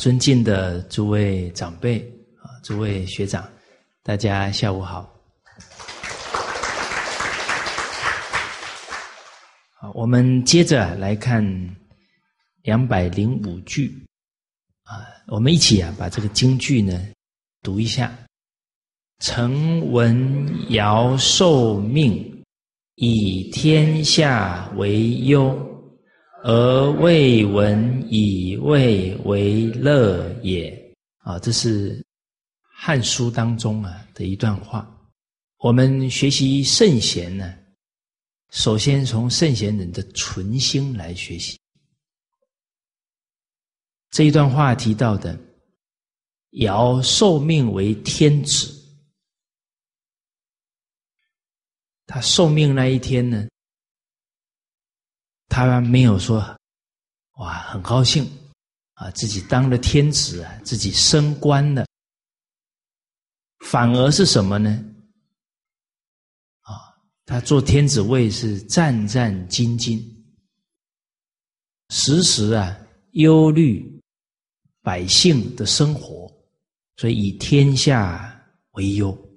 尊敬的诸位长辈啊，诸位学长，大家下午好。好，我们接着来看两百零五句啊，我们一起啊把这个京剧呢读一下。臣闻尧受命，以天下为忧，而未闻以味为乐也。啊，这是《汉书》当中啊的一段话。我们学习圣贤呢，首先从圣贤人的存心来学习。这一段话提到的，尧受命为天子。他受命那一天呢，他没有说“哇，很高兴啊，自己当了天子啊，自己升官了”，反而是什么呢？啊，他做天子位是战战兢兢，时时啊忧虑百姓的生活，所以以天下为忧。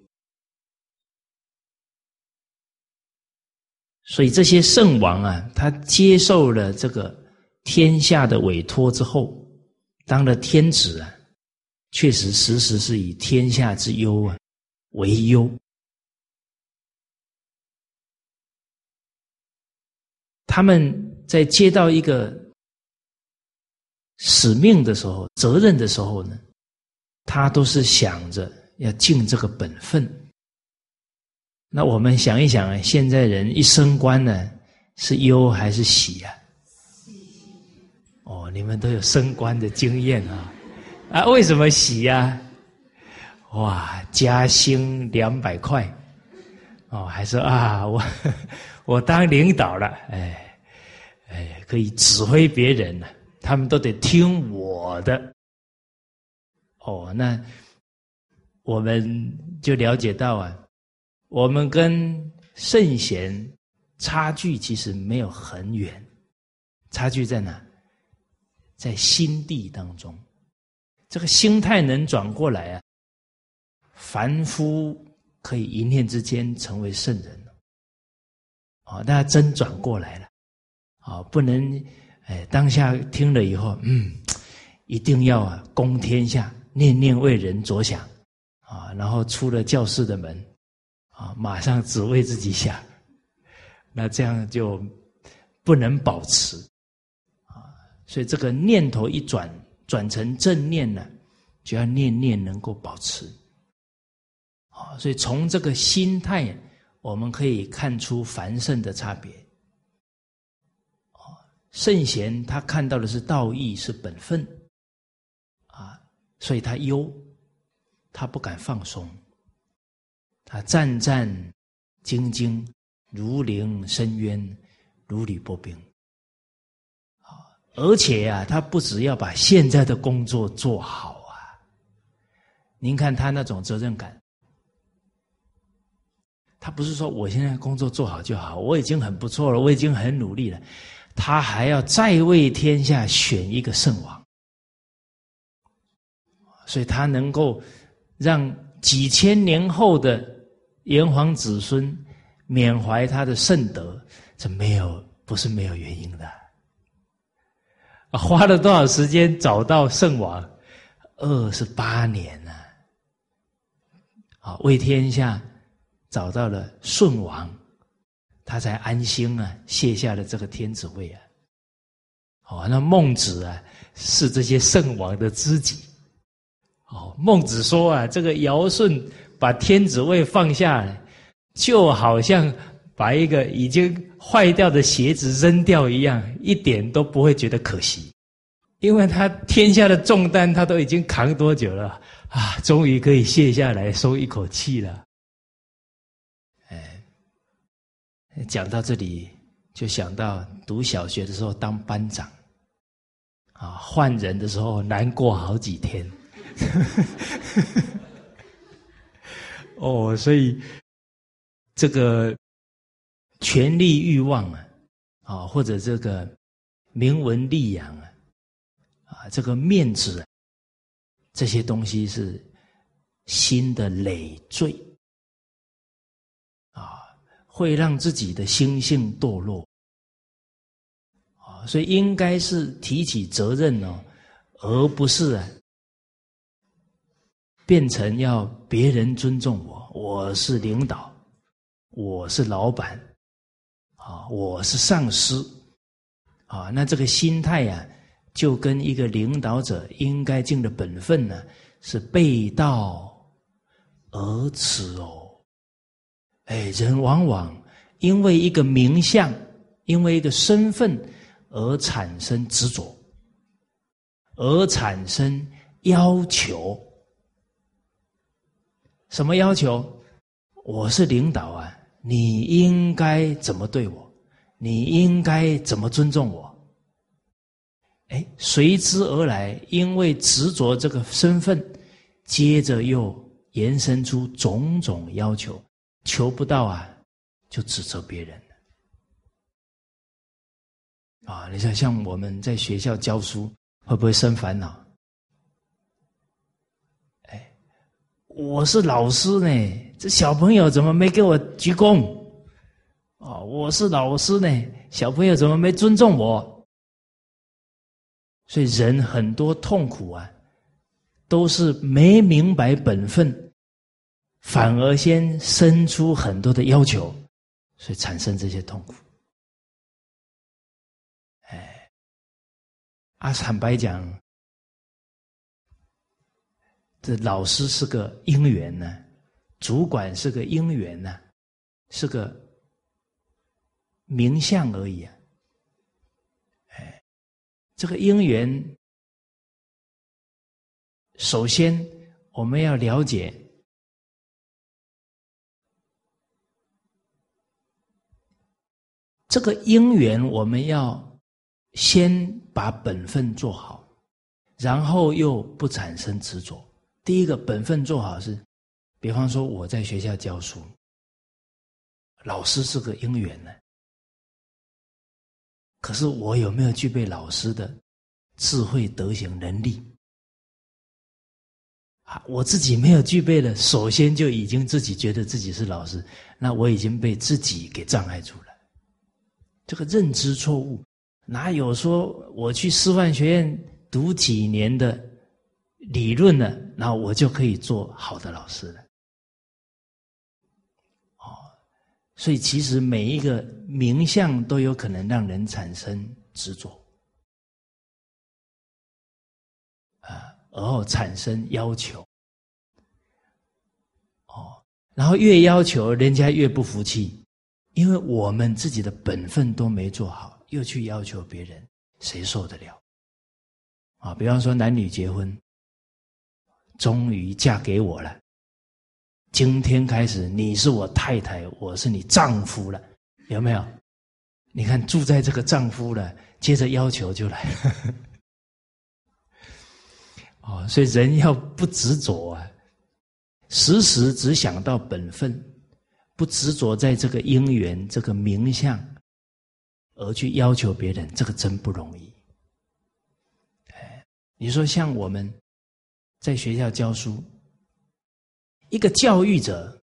所以这些圣王啊，他接受了这个天下的委托之后，当了天子啊，确实时时是以天下之忧啊为忧。他们在接到一个使命的时候、责任的时候呢，他都是想着要尽这个本分。那我们想一想啊，现在人一升官呢，是忧还是喜呀？哦，你们都有升官的经验啊，啊，为什么喜呀？哇，加薪两百块，哦，还是啊，我 我当领导了，哎哎，可以指挥别人了，他们都得听我的。哦，那我们就了解到啊。我们跟圣贤差距其实没有很远，差距在哪？在心地当中，这个心态能转过来啊，凡夫可以一念之间成为圣人了。啊，大家真转过来了，哦，不能哎，当下听了以后，嗯，一定要啊，攻天下，念念为人着想，啊，然后出了教室的门。啊，马上只为自己想，那这样就不能保持啊。所以这个念头一转，转成正念呢，就要念念能够保持。啊，所以从这个心态，我们可以看出凡圣的差别。圣贤他看到的是道义，是本分，啊，所以他忧，他不敢放松。他战战兢兢，如临深渊，如履薄冰。啊，而且啊，他不只要把现在的工作做好啊。您看他那种责任感，他不是说我现在工作做好就好，我已经很不错了，我已经很努力了。他还要再为天下选一个圣王，所以他能够让几千年后的。炎黄子孙缅怀他的圣德，这没有不是没有原因的。花了多少时间找到圣王？二十八年呢？啊，为天下找到了舜王，他才安心啊，卸下了这个天子位啊。哦，那孟子啊，是这些圣王的知己。哦，孟子说啊，这个尧舜。把天子位放下，就好像把一个已经坏掉的鞋子扔掉一样，一点都不会觉得可惜，因为他天下的重担他都已经扛多久了啊，终于可以卸下来松一口气了。哎，讲到这里，就想到读小学的时候当班长，啊，换人的时候难过好几天。哦，所以这个权力欲望啊，啊，或者这个名闻利养啊，啊，这个面子啊这些东西是心的累赘啊，会让自己的心性堕落啊，所以应该是提起责任哦，而不是啊变成要别人尊重我，我是领导，我是老板啊，我是上司啊，那这个心态呀。就跟一个领导者应该尽的本分呢，是背道而驰哦。哎，人往往因为一个名相，因为一个身份而产生执着，而产生要求。什么要求？我是领导啊，你应该怎么对我？你应该怎么尊重我？哎，随之而来，因为执着这个身份，接着又延伸出种种要求，求不到啊，就指责别人啊，你想像我们在学校教书，会不会生烦恼？哎，我是老师呢，这小朋友怎么没给我鞠躬？哦，我是老师呢，小朋友怎么没尊重我？所以人很多痛苦啊，都是没明白本分，反而先生出很多的要求，所以产生这些痛苦。哎，啊，坦白讲，这老师是个因缘呢，主管是个因缘呢，是个名相而已啊。这个因缘，首先我们要了解这个因缘，我们要先把本分做好，然后又不产生执着。第一个本分做好是，比方说我在学校教书，老师是个因缘呢。可是我有没有具备老师的智慧、德行、能力？啊，我自己没有具备了，首先就已经自己觉得自己是老师，那我已经被自己给障碍住了。这个认知错误，哪有说我去师范学院读几年的理论呢？那我就可以做好的老师了？哦所以，其实每一个名相都有可能让人产生执着，啊，而后产生要求，哦，然后越要求人家越不服气，因为我们自己的本分都没做好，又去要求别人，谁受得了？啊，比方说男女结婚，终于嫁给我了。今天开始，你是我太太，我是你丈夫了，有没有？你看住在这个丈夫了，接着要求就来了。哦，所以人要不执着啊，时时只想到本分，不执着在这个姻缘、这个名相，而去要求别人，这个真不容易。哎，你说像我们在学校教书。一个教育者，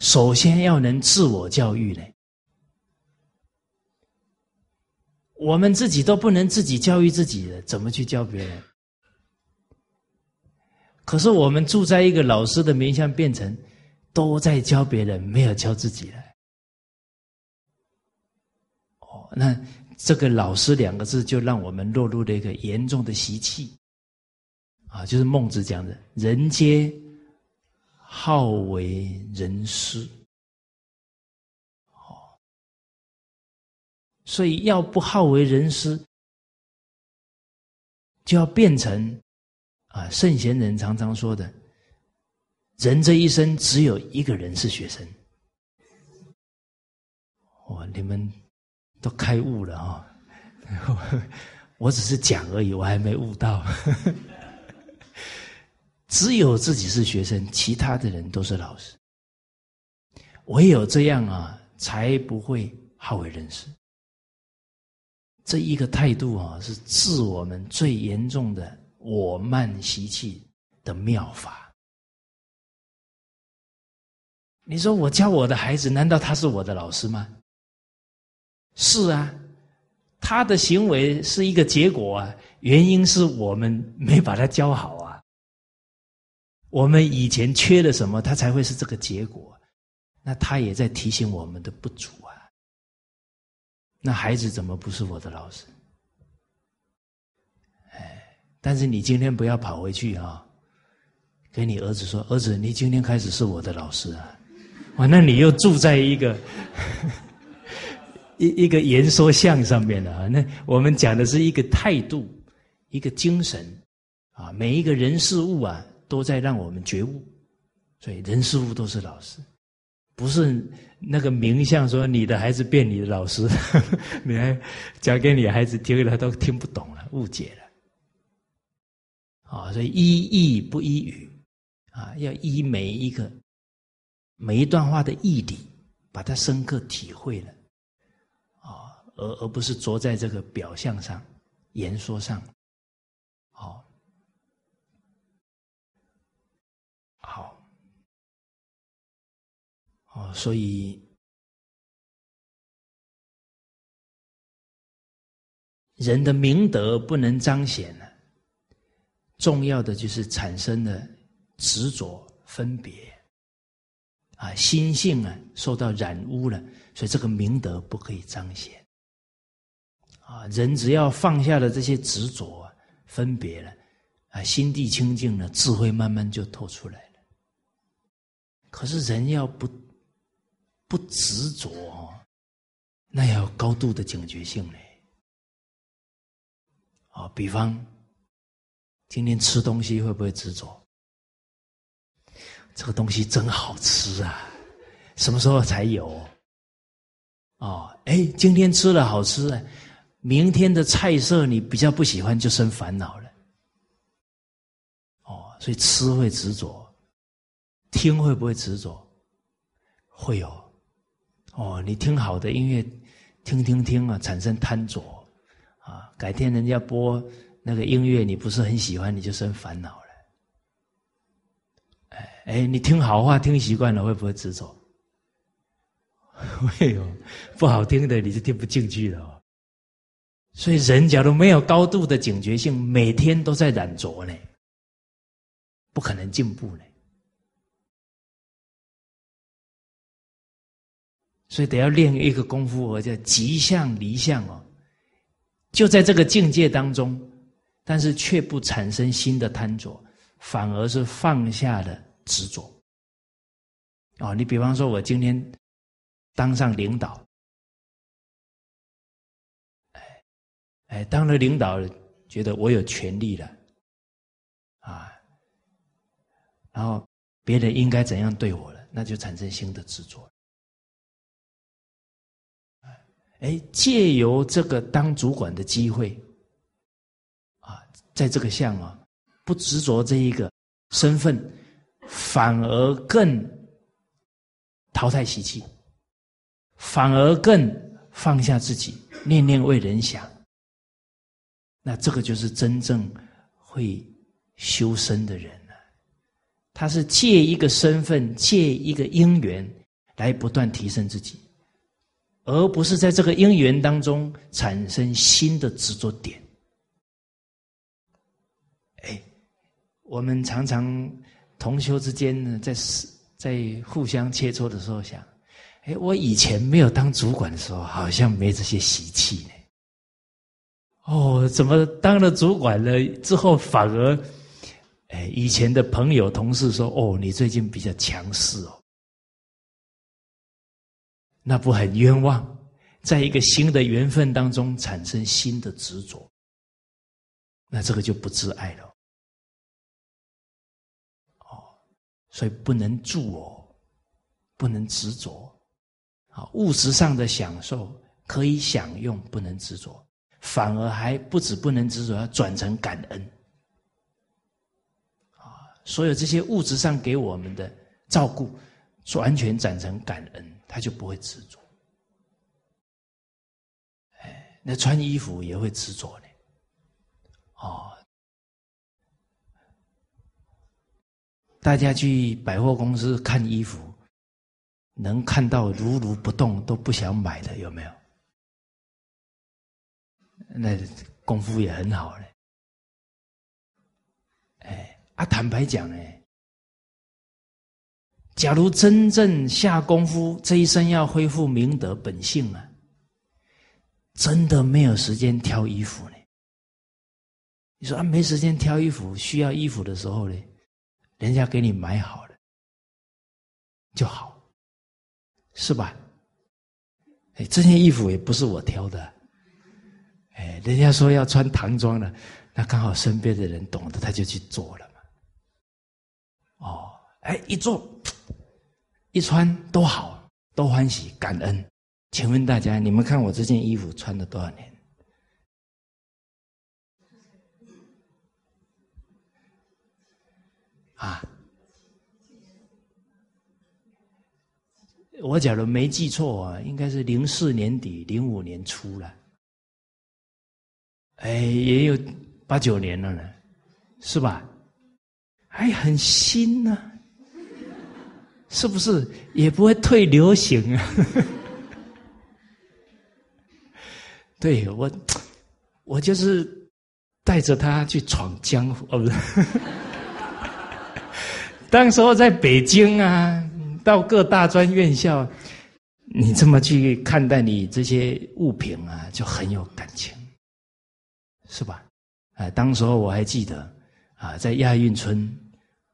首先要能自我教育呢。我们自己都不能自己教育自己的，怎么去教别人？可是我们住在一个老师的名相，变成都在教别人，没有教自己了。哦，那这个“老师”两个字，就让我们落入了一个严重的习气啊，就是孟子讲的“人皆”。好为人师，哦，所以要不好为人师，就要变成啊圣贤人常常说的，人这一生只有一个人是学生。哇，你们都开悟了啊！我只是讲而已，我还没悟到。只有自己是学生，其他的人都是老师。唯有这样啊，才不会好为人师。这一个态度啊，是治我们最严重的我慢习气的妙法。你说我教我的孩子，难道他是我的老师吗？是啊，他的行为是一个结果啊，原因是我们没把他教好。我们以前缺了什么，他才会是这个结果。那他也在提醒我们的不足啊。那孩子怎么不是我的老师？哎，但是你今天不要跑回去啊，跟你儿子说：“儿子，你今天开始是我的老师啊。”哇，那你又住在一个 一一个言说相上面了啊。那我们讲的是一个态度，一个精神啊。每一个人事物啊。都在让我们觉悟，所以人事物都是老师，不是那个名相说你的孩子变你的老师，你还讲给你孩子听了都听不懂了，误解了。啊，所以依义不依语，啊，要依每一个每一段话的义理，把它深刻体会了，啊，而而不是着在这个表象上、言说上。哦，所以人的明德不能彰显了，重要的就是产生了执着分别，啊，心性啊受到染污了，所以这个明德不可以彰显。啊，人只要放下了这些执着啊、分别了，啊，心地清净了，智慧慢慢就透出来了。可是人要不。不执着，那要有高度的警觉性嘞。啊，比方今天吃东西会不会执着？这个东西真好吃啊，什么时候才有？哦，哎，今天吃了好吃，明天的菜色你比较不喜欢，就生烦恼了。哦，所以吃会执着，听会不会执着？会有。哦，你听好的音乐，听听听啊，产生贪着啊。改天人家播那个音乐，你不是很喜欢，你就生烦恼了。哎哎，你听好话听习惯了，会不会执着？会哦，不好听的你就听不进去了。哦。所以人假如没有高度的警觉性，每天都在染着呢，不可能进步呢。所以得要练一个功夫，我叫吉相离相哦，就在这个境界当中，但是却不产生新的贪着，反而是放下了执着。哦，你比方说，我今天当上领导，哎哎，当了领导，觉得我有权利了，啊，然后别人应该怎样对我了，那就产生新的执着。哎，借由这个当主管的机会，啊，在这个项啊，不执着这一个身份，反而更淘汰习气，反而更放下自己，念念为人想。那这个就是真正会修身的人了。他是借一个身份，借一个因缘，来不断提升自己。而不是在这个因缘当中产生新的执着点。哎，我们常常同修之间呢，在在互相切磋的时候想：哎，我以前没有当主管的时候，好像没这些习气呢。哦，怎么当了主管了之后，反而哎，以前的朋友同事说：哦，你最近比较强势哦。那不很冤枉，在一个新的缘分当中产生新的执着，那这个就不自爱了。哦，所以不能助我，不能执着。啊，物质上的享受可以享用，不能执着，反而还不止不能执着，要转成感恩。啊，所有这些物质上给我们的照顾，完全转成感恩。他就不会执着，哎，那穿衣服也会执着呢，哦，大家去百货公司看衣服，能看到如如不动都不想买的有没有？那功夫也很好嘞。哎，啊，坦白讲呢，假如真正下功夫，这一生要恢复明德本性啊，真的没有时间挑衣服呢。你说啊，没时间挑衣服，需要衣服的时候呢？人家给你买好了就好，是吧？哎，这件衣服也不是我挑的，哎，人家说要穿唐装的，那刚好身边的人懂得，他就去做了嘛。哦，哎，一做一穿都好，都欢喜，感恩。请问大家，你们看我这件衣服穿了多少年？啊，我假如没记错啊，应该是零四年底、零五年初了。哎，也有八九年了呢，是吧？还很新呢，是不是？也不会退流行啊。对我，我就是带着他去闯江湖，哦，不是。当时候在北京啊，到各大专院校，你这么去看待你这些物品啊，就很有感情，是吧？啊，当时候我还记得啊，在亚运村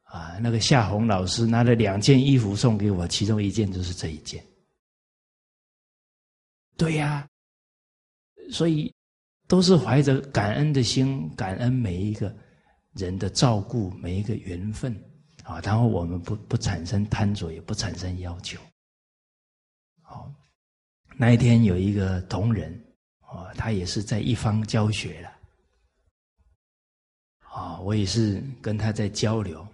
啊，那个夏红老师拿了两件衣服送给我，其中一件就是这一件。对呀，所以都是怀着感恩的心，感恩每一个人的照顾，每一个缘分。啊，然后我们不不产生贪着，也不产生要求。好，那一天有一个同仁，啊，他也是在一方教学了。啊，我也是跟他在交流。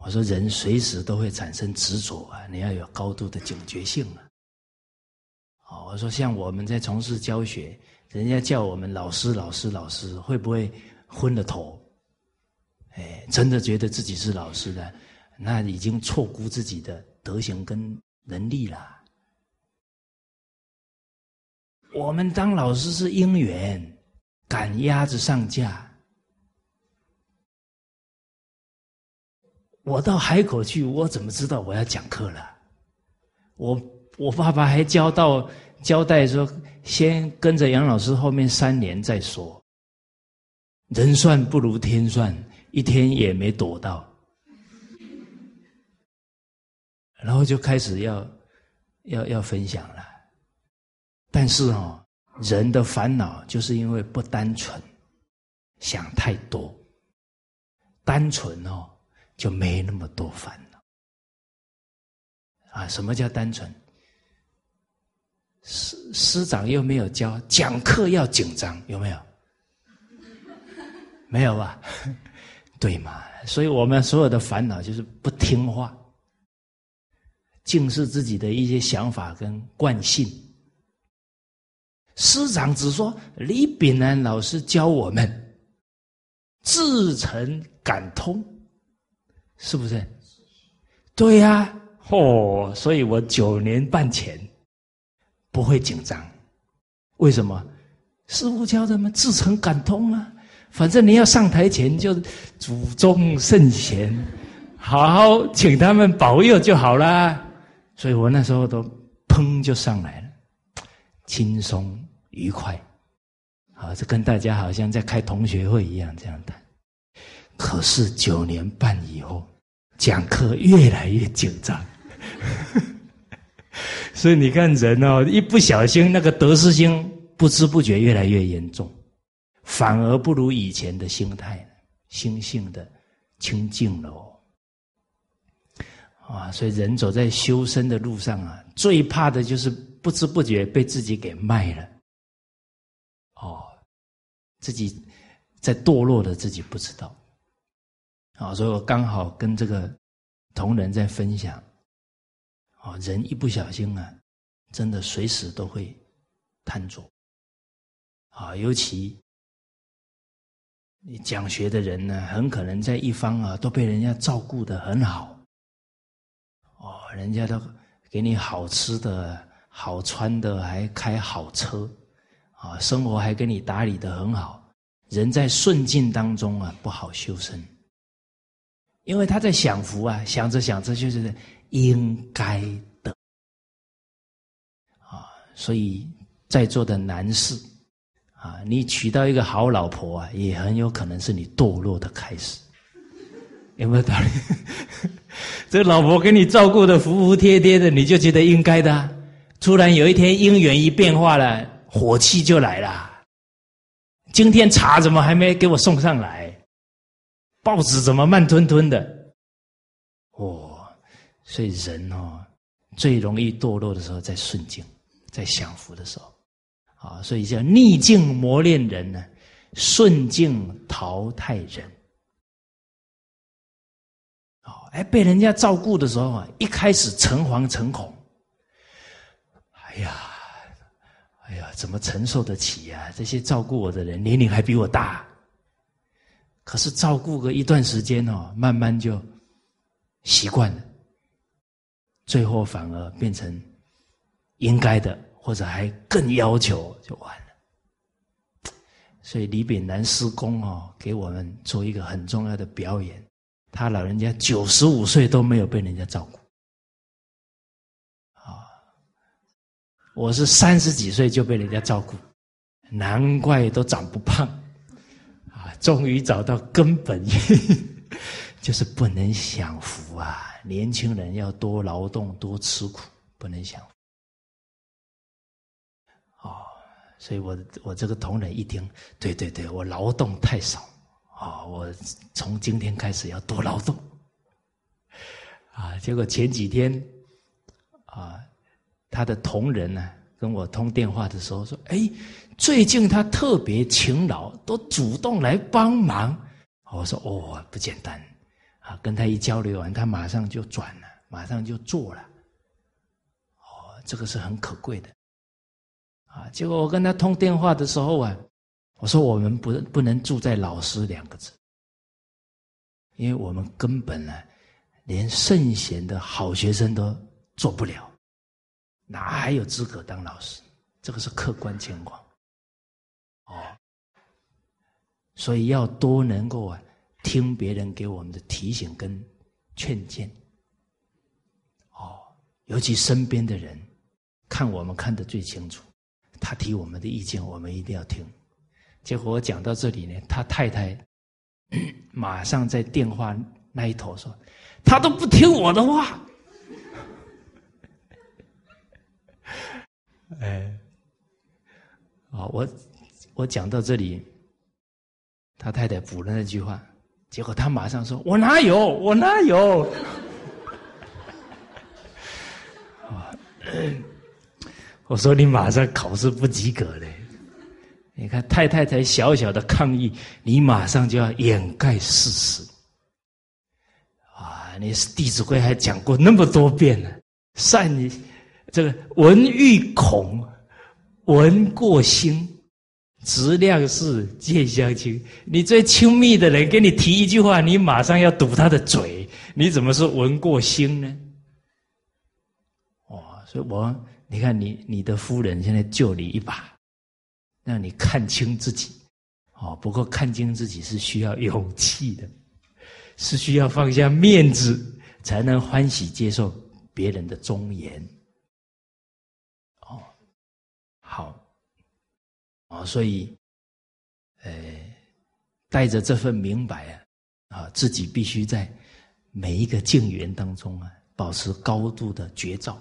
我说，人随时都会产生执着啊，你要有高度的警觉性啊。好，我说，像我们在从事教学，人家叫我们老师、老师、老师，会不会昏了头？哎，真的觉得自己是老师的，那已经错估自己的德行跟能力了。我们当老师是因缘，赶鸭子上架。我到海口去，我怎么知道我要讲课了？我我爸爸还交到交代说，先跟着杨老师后面三年再说。人算不如天算。一天也没躲到，然后就开始要要要分享了。但是哦，人的烦恼就是因为不单纯，想太多。单纯哦，就没那么多烦恼。啊，什么叫单纯？师师长又没有教，讲课要紧张，有没有？没有吧？对嘛？所以我们所有的烦恼就是不听话，尽是自己的一些想法跟惯性。师长只说李炳南老师教我们自诚感通，是不是？对呀，哦，所以我九年半前不会紧张，为什么？师傅教他们自诚感通啊。反正你要上台前，就祖宗圣贤，好好请他们保佑就好了。所以我那时候都砰就上来了，轻松愉快，啊，这跟大家好像在开同学会一样这样的。可是九年半以后，讲课越来越紧张，所以你看人哦，一不小心那个得失心不知不觉越来越严重。反而不如以前的心态，心性的清净了哦。啊，所以人走在修身的路上啊，最怕的就是不知不觉被自己给卖了。哦，自己在堕落的自己不知道。啊，所以我刚好跟这个同仁在分享。啊，人一不小心啊，真的随时都会贪着。啊，尤其。你讲学的人呢，很可能在一方啊都被人家照顾的很好，哦，人家都给你好吃的好穿的，还开好车，啊，生活还给你打理的很好。人在顺境当中啊，不好修身，因为他在享福啊，想着想着就是应该的啊，所以在座的男士啊，你娶到一个好老婆啊，也很有可能是你堕落的开始，有没有道理？这老婆给你照顾的服服帖帖的，你就觉得应该的，突然有一天姻缘一变化了，火气就来了。今天茶怎么还没给我送上来？报纸怎么慢吞吞的？哦，所以人哦，最容易堕落的时候在顺境，在享福的时候，啊，所以叫逆境磨练人呢，顺境淘汰人。哦，哎，被人家照顾的时候啊，一开始诚惶诚恐，哎呀。哎呀，怎么承受得起呀？这些照顾我的人年龄还比我大，可是照顾个一段时间哦，慢慢就习惯了，最后反而变成应该的，或者还更要求，就完了。所以李炳南师公哦，给我们做一个很重要的表演，他老人家九十五岁都没有被人家照顾。我是三十几岁就被人家照顾，难怪都长不胖，终于找到根本，就是不能享福啊！年轻人要多劳动，多吃苦，不能享福。哦，所以我我这个同仁一听，对对对，我劳动太少，啊，我从今天开始要多劳动，啊，结果前几天，啊。他的同仁呢，跟我通电话的时候说：“哎，最近他特别勤劳，都主动来帮忙。”我说：“哦，不简单啊！”跟他一交流完，他马上就转了，马上就做了。哦，这个是很可贵的啊！结果我跟他通电话的时候啊，我说：“我们不不能住在老师两个字，因为我们根本呢，连圣贤的好学生都做不了。”哪还有资格当老师？这个是客观情况，哦，所以要多能够啊听别人给我们的提醒跟劝谏，哦，尤其身边的人看我们看得最清楚，他提我们的意见，我们一定要听。结果我讲到这里呢，他太太 马上在电话那一头说：“他都不听我的话。” 哎，啊，我我讲到这里，他太太补了那句话，结果他马上说：“我哪有，我哪有。”，我说你马上考试不及格嘞！你看太太才小小的抗议，你马上就要掩盖事实。啊，你《弟子规》还讲过那么多遍呢，善你。这个闻欲恐，闻过心，质量是见相亲。你最亲密的人给你提一句话，你马上要堵他的嘴，你怎么说闻过心呢？哇！所以我你看你你的夫人现在救你一把，让你看清自己。哦，不过看清自己是需要勇气的，是需要放下面子，才能欢喜接受别人的忠言。好，啊，所以，呃，带着这份明白啊，啊，自己必须在每一个境缘当中啊，保持高度的觉照，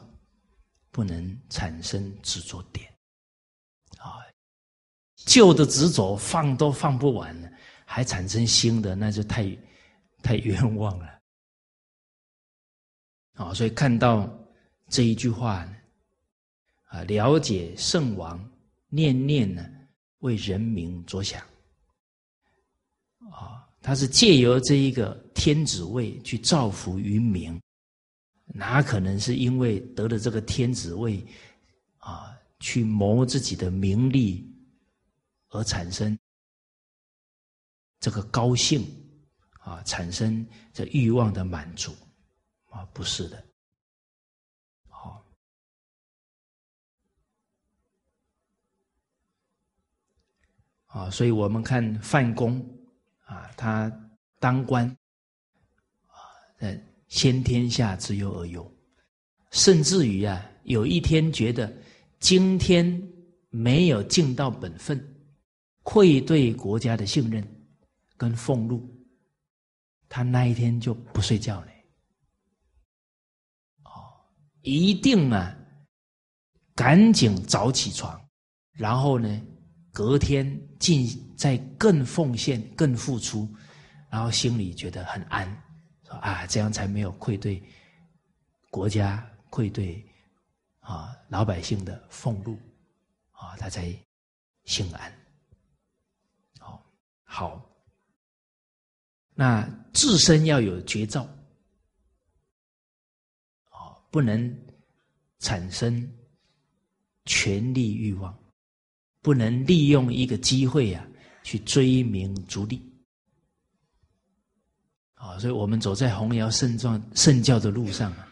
不能产生执着点，啊，旧的执着放都放不完了，还产生新的，那就太太冤枉了，啊，所以看到这一句话呢。啊，了解圣王念念呢，为人民着想，啊，他是借由这一个天子位去造福于民，哪可能是因为得了这个天子位，啊，去谋自己的名利而产生这个高兴啊，产生这欲望的满足啊，不是的。啊，所以我们看范公啊，他当官啊，先天下之忧而忧，甚至于啊，有一天觉得今天没有尽到本分，愧对国家的信任跟俸禄，他那一天就不睡觉了。哦，一定啊，赶紧早起床，然后呢，隔天尽再更奉献、更付出，然后心里觉得很安。说啊，这样才没有愧对国家、愧对啊老百姓的俸禄啊，他才心安。好，好，那自身要有绝招，哦，不能产生权力欲望，不能利用一个机会呀去追名逐利。啊，所以我们走在弘扬圣状圣教的路上啊，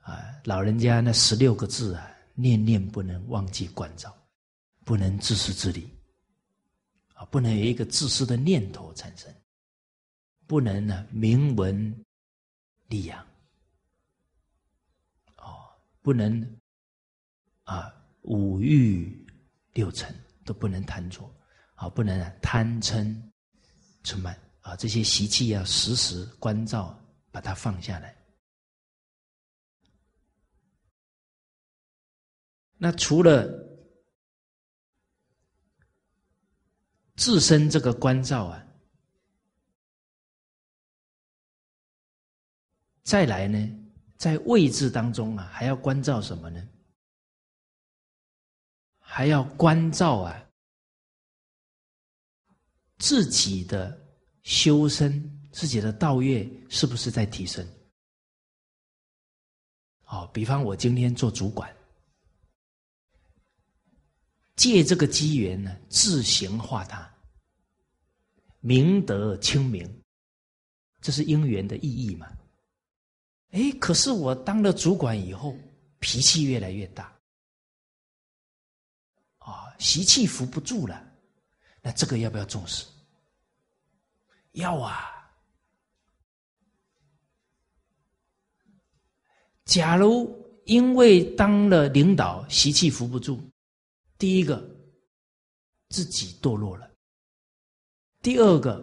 啊，老人家那十六个字啊，念念不能忘记关照，不能自私自利，啊，不能有一个自私的念头产生，不能呢明文利养，哦，不能啊五欲六尘都不能贪着，啊，不能贪嗔嗔慢。啊，这些习气要时时关照，把它放下来。那除了自身这个关照啊，再来呢，在位置当中啊，还要关照什么呢？还要关照啊，自己的。修身自己的道业是不是在提升？哦，比方我今天做主管，借这个机缘呢，自行化他，明德清明，这是因缘的意义嘛？哎，可是我当了主管以后，脾气越来越大，啊，习气扶不住了，那这个要不要重视？要啊！假如因为当了领导，习气扶不住，第一个自己堕落了；第二个，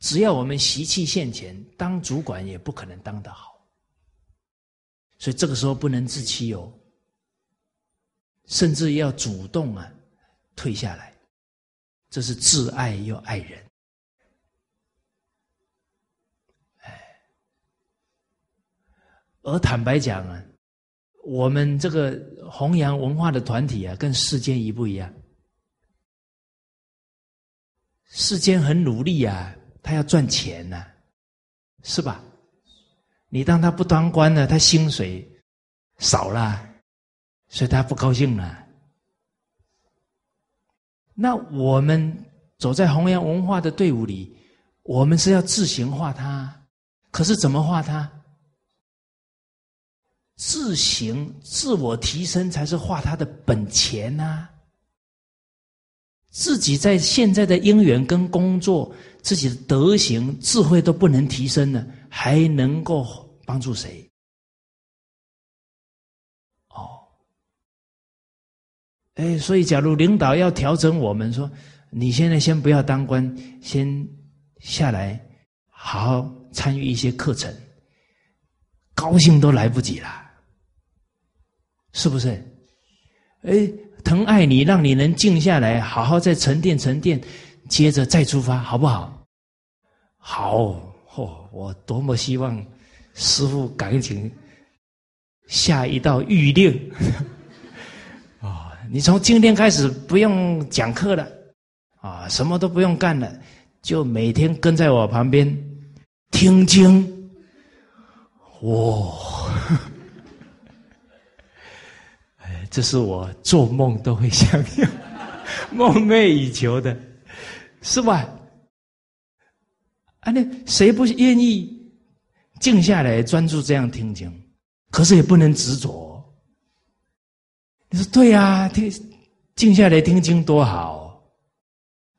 只要我们习气现前，当主管也不可能当得好。所以这个时候不能自欺哦，甚至要主动啊退下来，这是自爱又爱人。而坦白讲啊，我们这个弘扬文化的团体啊，跟世间一不一样？世间很努力啊，他要赚钱呐，是吧？你当他不当官了，他薪水少了，所以他不高兴了。那我们走在弘扬文化的队伍里，我们是要自行化他，可是怎么化他？自行自我提升才是化他的本钱呐。自己在现在的因缘跟工作，自己的德行、智慧都不能提升呢，还能够帮助谁？哦，哎，所以假如领导要调整我们，说你现在先不要当官，先下来好好参与一些课程，高兴都来不及了。是不是？哎，疼爱你，让你能静下来，好好再沉淀沉淀，接着再出发，好不好？好，哦，我多么希望师傅赶紧下一道谕令！你从今天开始不用讲课了啊，什么都不用干了，就每天跟在我旁边听经，哇！这是我做梦都会想要、梦寐以求的，是吧？啊，那谁不愿意静下来专注这样听经？可是也不能执着。你说对呀，听静下来听经多好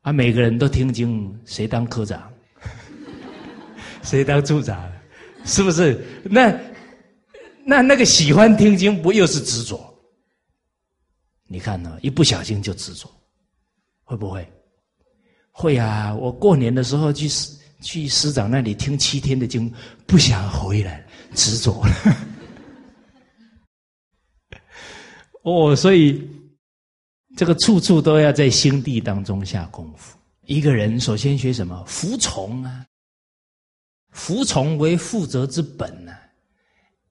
啊！每个人都听经，谁当科长？谁当处长？是不是？那那那个喜欢听经，不又是执着？你看呢？一不小心就执着，会不会？会啊！我过年的时候去师去师长那里听七天的经，不想回来，执着了。哦，所以这个处处都要在心地当中下功夫。一个人首先学什么？服从啊！服从为负责之本呢。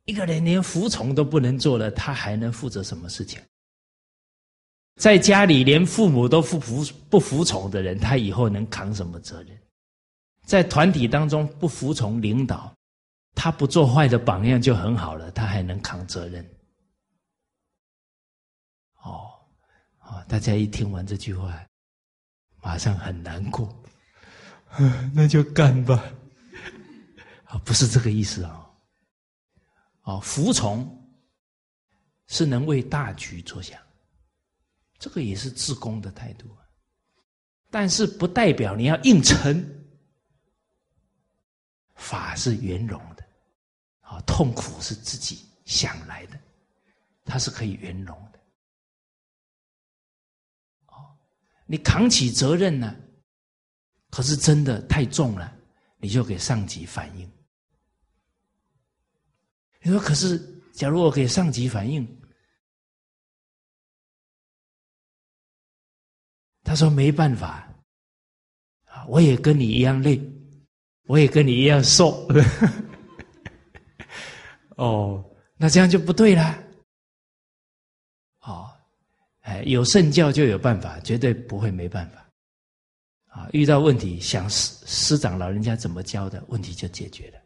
一个人连服从都不能做了，他还能负责什么事情？在家里连父母都不服不服从的人，他以后能扛什么责任？在团体当中不服从领导，他不做坏的榜样就很好了，他还能扛责任？哦，啊！大家一听完这句话，马上很难过，那就干吧。啊，不是这个意思啊！啊，服从是能为大局着想。这个也是自宫的态度，但是不代表你要硬撑。法是圆融的，啊，痛苦是自己想来的，它是可以圆融的。你扛起责任呢，可是真的太重了，你就给上级反映。你说，可是假如我给上级反映？他说：“没办法，我也跟你一样累，我也跟你一样瘦。哦，那这样就不对了。哎，有圣教就有办法，绝对不会没办法。啊，遇到问题想师师长老人家怎么教的，问题就解决了。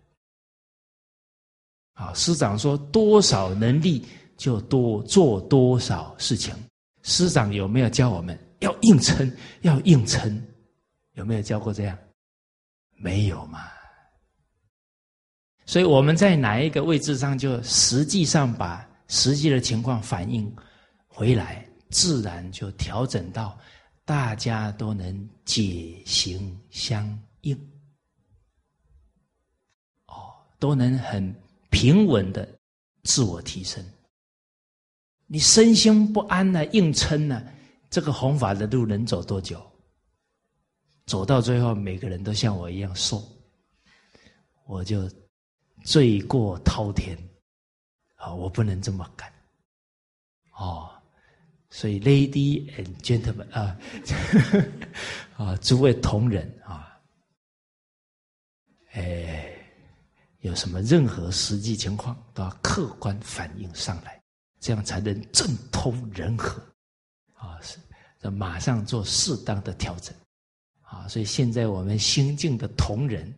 啊，师长说多少能力就多做多少事情，师长有没有教我们？”要硬撑，要硬撑，有没有教过这样？没有嘛。所以我们在哪一个位置上，就实际上把实际的情况反映回来，自然就调整到大家都能解行相应，哦，都能很平稳的自我提升。你身心不安呢，硬撑呢？这个弘法的路能走多久？走到最后，每个人都像我一样瘦，我就罪过滔天啊！我不能这么干哦。所以，lady and gentlemen 啊，啊，诸位同仁啊，哎，有什么任何实际情况，都要客观反映上来，这样才能正通人和。啊，是，这马上做适当的调整，啊，所以现在我们新进的同仁，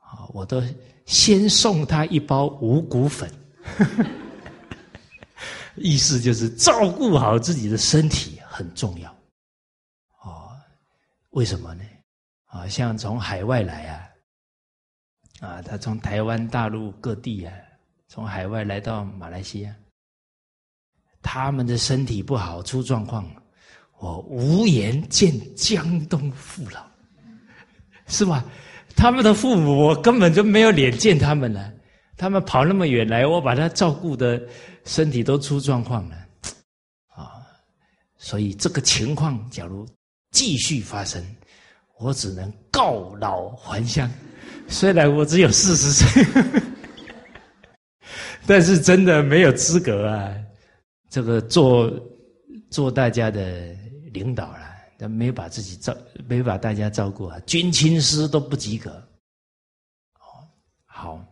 啊，我都先送他一包五谷粉，意思就是照顾好自己的身体很重要，哦，为什么呢？啊，像从海外来啊，啊，他从台湾、大陆各地啊，从海外来到马来西亚。他们的身体不好，出状况，我无颜见江东父老，是吧？他们的父母，我根本就没有脸见他们了。他们跑那么远来，我把他照顾的身体都出状况了，啊！所以这个情况，假如继续发生，我只能告老还乡。虽然我只有四十岁，但是真的没有资格啊。这个做做大家的领导了，但没把自己照，没把大家照顾啊，军亲师都不及格。哦，好，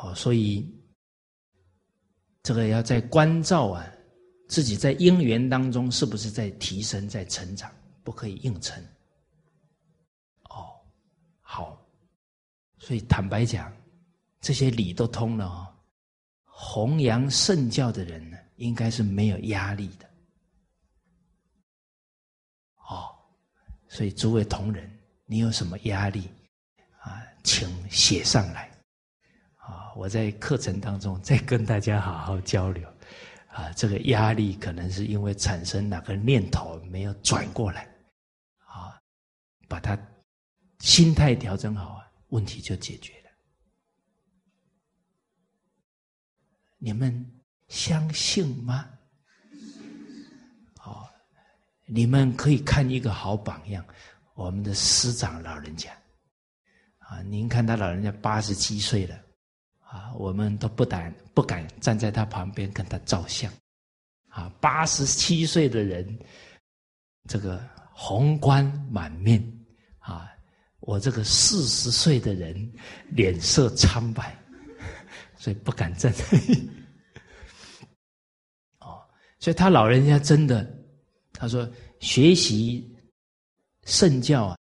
哦，所以这个要在关照啊，自己在因缘当中是不是在提升、在成长，不可以硬撑。哦，好，所以坦白讲，这些理都通了哦。弘扬圣教的人呢，应该是没有压力的。哦，所以诸位同仁你有什么压力啊，请写上来！我在课程当中再跟大家好好交流啊。这个压力可能是因为产生哪个念头没有转过来啊，把它心态调整好啊，问题就解决了。你们相信吗？哦，你们可以看一个好榜样。我们的师长老人家，啊，您看他老人家八十七岁了，啊，我们都不敢不敢站在他旁边跟他照相，啊，八十七岁的人，这个红光满面，啊，我这个四十岁的人脸色苍白，所以不敢站在，哦，所以他老人家真的，他说学习。圣教啊，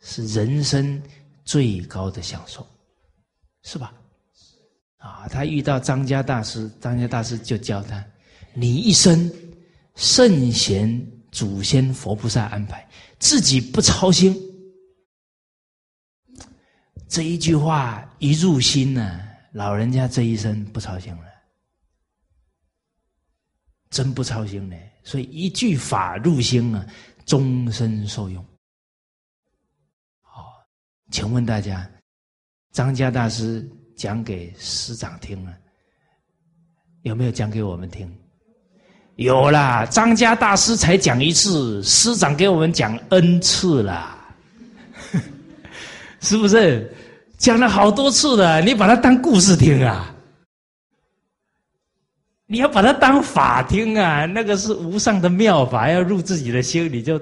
是人生最高的享受，是吧？啊，他遇到张家大师，张家大师就教他：你一生圣贤祖先佛菩萨安排，自己不操心。这一句话一入心呢，老人家这一生不操心了，真不操心呢。所以一句法入心啊。终身受用。好，请问大家，张家大师讲给师长听了，有没有讲给我们听？有啦，张家大师才讲一次，师长给我们讲 N 次啦，是不是？讲了好多次了，你把它当故事听啊。你要把它当法听啊，那个是无上的妙法，要入自己的心，你就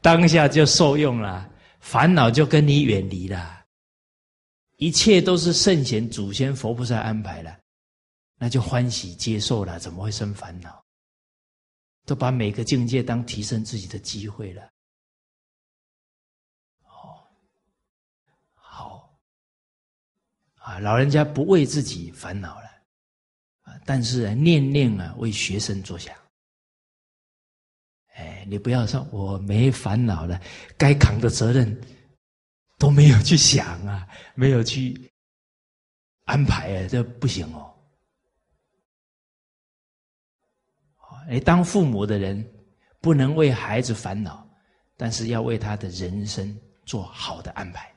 当下就受用了，烦恼就跟你远离了，一切都是圣贤祖先佛菩萨安排了，那就欢喜接受了，怎么会生烦恼？都把每个境界当提升自己的机会了。哦，好，啊，老人家不为自己烦恼了。啊但是念念啊，为学生着想。哎，你不要说我没烦恼了，该扛的责任都没有去想啊，没有去安排啊，这不行哦。哎，当父母的人不能为孩子烦恼，但是要为他的人生做好的安排。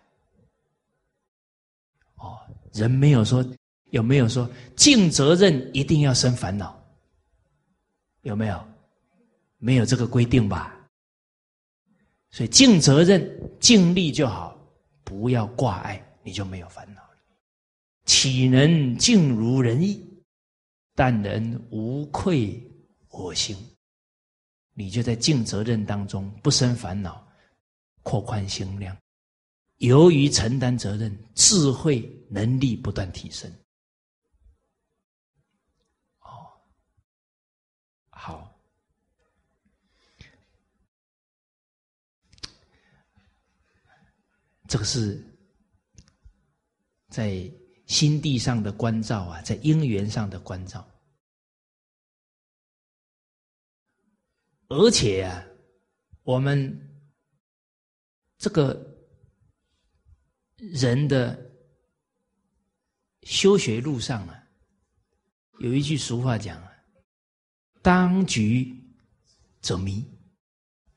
哦，人没有说。有没有说尽责任一定要生烦恼？有没有？没有这个规定吧？所以尽责任、尽力就好，不要挂碍，你就没有烦恼了。岂能尽如人意？但能无愧我心，你就在尽责任当中不生烦恼，扩宽心量，由于承担责任，智慧能力不断提升。这个是在心地上的关照啊，在因缘上的关照，而且啊，我们这个人的修学路上啊，有一句俗话讲啊：“当局者迷，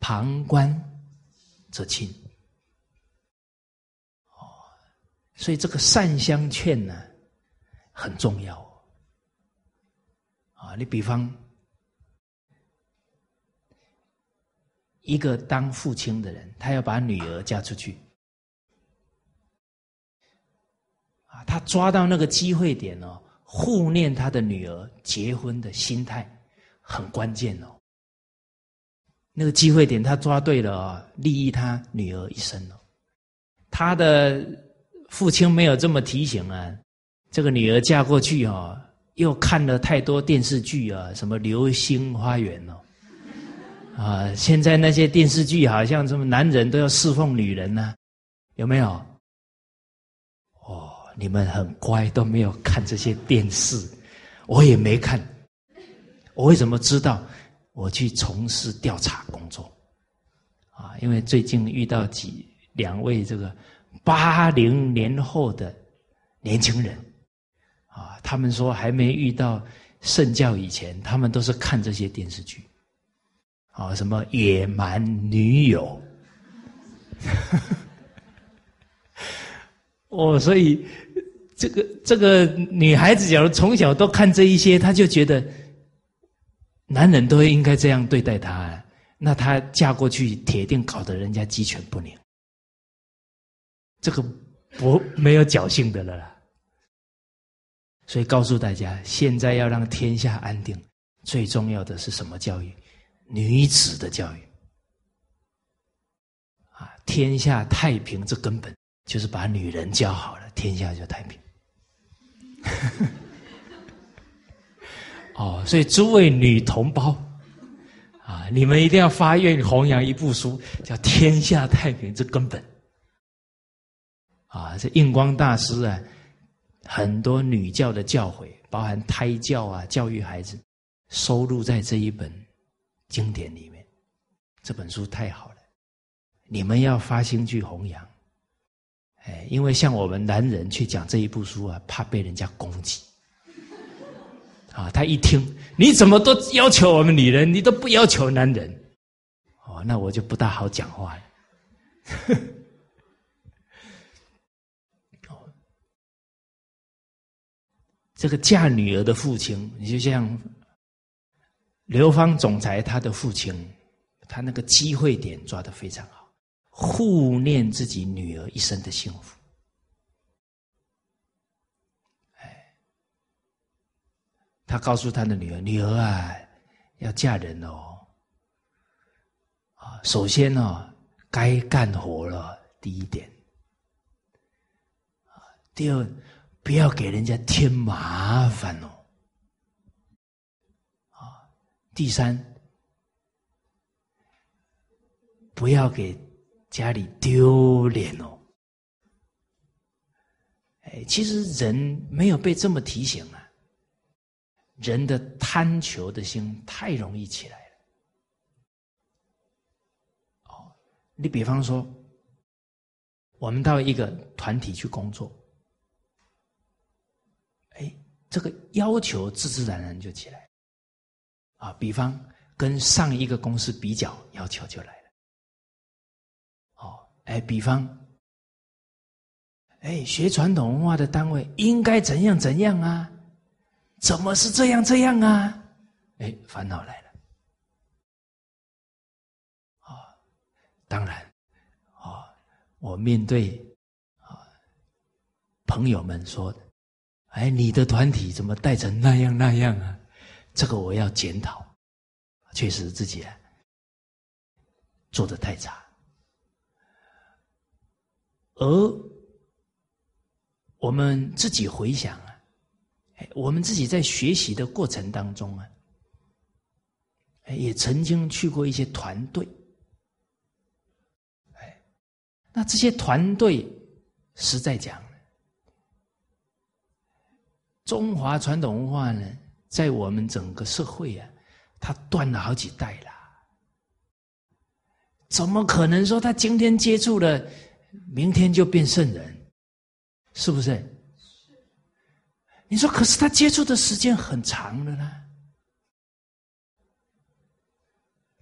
旁观者清。”所以这个善相劝呢，很重要啊！你比方一个当父亲的人，他要把女儿嫁出去，啊，他抓到那个机会点哦，护念他的女儿结婚的心态很关键哦。那个机会点他抓对了啊，利益他女儿一生哦，他的。父亲没有这么提醒啊，这个女儿嫁过去哦，又看了太多电视剧啊，什么《流星花园》哦，啊，现在那些电视剧好像什么男人都要侍奉女人呢，有没有？哦，你们很乖，都没有看这些电视，我也没看，我为什么知道？我去从事调查工作，啊，因为最近遇到几两位这个八零年后的年轻人，啊，他们说还没遇到圣教以前，他们都是看这些电视剧，啊，什么野蛮女友，哦，所以这个这个女孩子，假如从小都看这一些，她就觉得男人都应该这样对待她。那她嫁过去，铁定搞得人家鸡犬不宁。这个不没有侥幸的了啦。所以告诉大家，现在要让天下安定，最重要的是什么教育？女子的教育。啊，天下太平这根本就是把女人教好了，天下就太平。哦，所以诸位女同胞。啊！你们一定要发愿弘扬一部书，叫《天下太平之根本》。啊，这印光大师啊，很多女教的教诲，包含胎教啊，教育孩子，收录在这一本经典里面。这本书太好了，你们要发心去弘扬。哎，因为像我们男人去讲这一部书啊，怕被人家攻击。啊，他一听，你怎么都要求我们女人，你都不要求男人，哦，那我就不大好讲话了。这个嫁女儿的父亲，你就像刘芳总裁他的父亲，他那个机会点抓的非常好，护念自己女儿一生的幸福。他告诉他的女儿：“女儿啊，要嫁人哦。啊，首先呢，该干活了。第一点，啊，第二，不要给人家添麻烦哦。啊，第三，不要给家里丢脸哦。哎，其实人没有被这么提醒啊。”人的贪求的心太容易起来了。哦，你比方说，我们到一个团体去工作，这个要求自自然然就起来。啊，比方跟上一个公司比较，要求就来了。哦，哎，比方，哎，学传统文化的单位应该怎样怎样啊？怎么是这样这样啊？哎，烦恼来了。啊，当然，啊，我面对啊朋友们说，哎，你的团体怎么带成那样那样啊？这个我要检讨，确实自己啊做的太差，而我们自己回想啊，哎。我们自己在学习的过程当中啊，也曾经去过一些团队，哎，那这些团队实在讲，中华传统文化呢，在我们整个社会啊，它断了好几代了，怎么可能说他今天接触了，明天就变圣人？是不是？你说，可是他接触的时间很长了呢，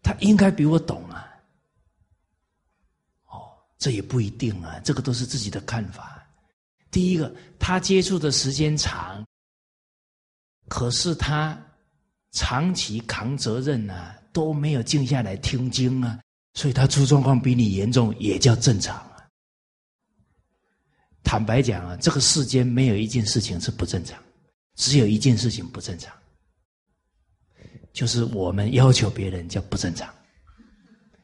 他应该比我懂啊。哦，这也不一定啊，这个都是自己的看法。第一个，他接触的时间长，可是他长期扛责任啊，都没有静下来听经啊，所以他出状况比你严重，也叫正常啊。坦白讲啊，这个世间没有一件事情是不正常，只有一件事情不正常，就是我们要求别人叫不正常，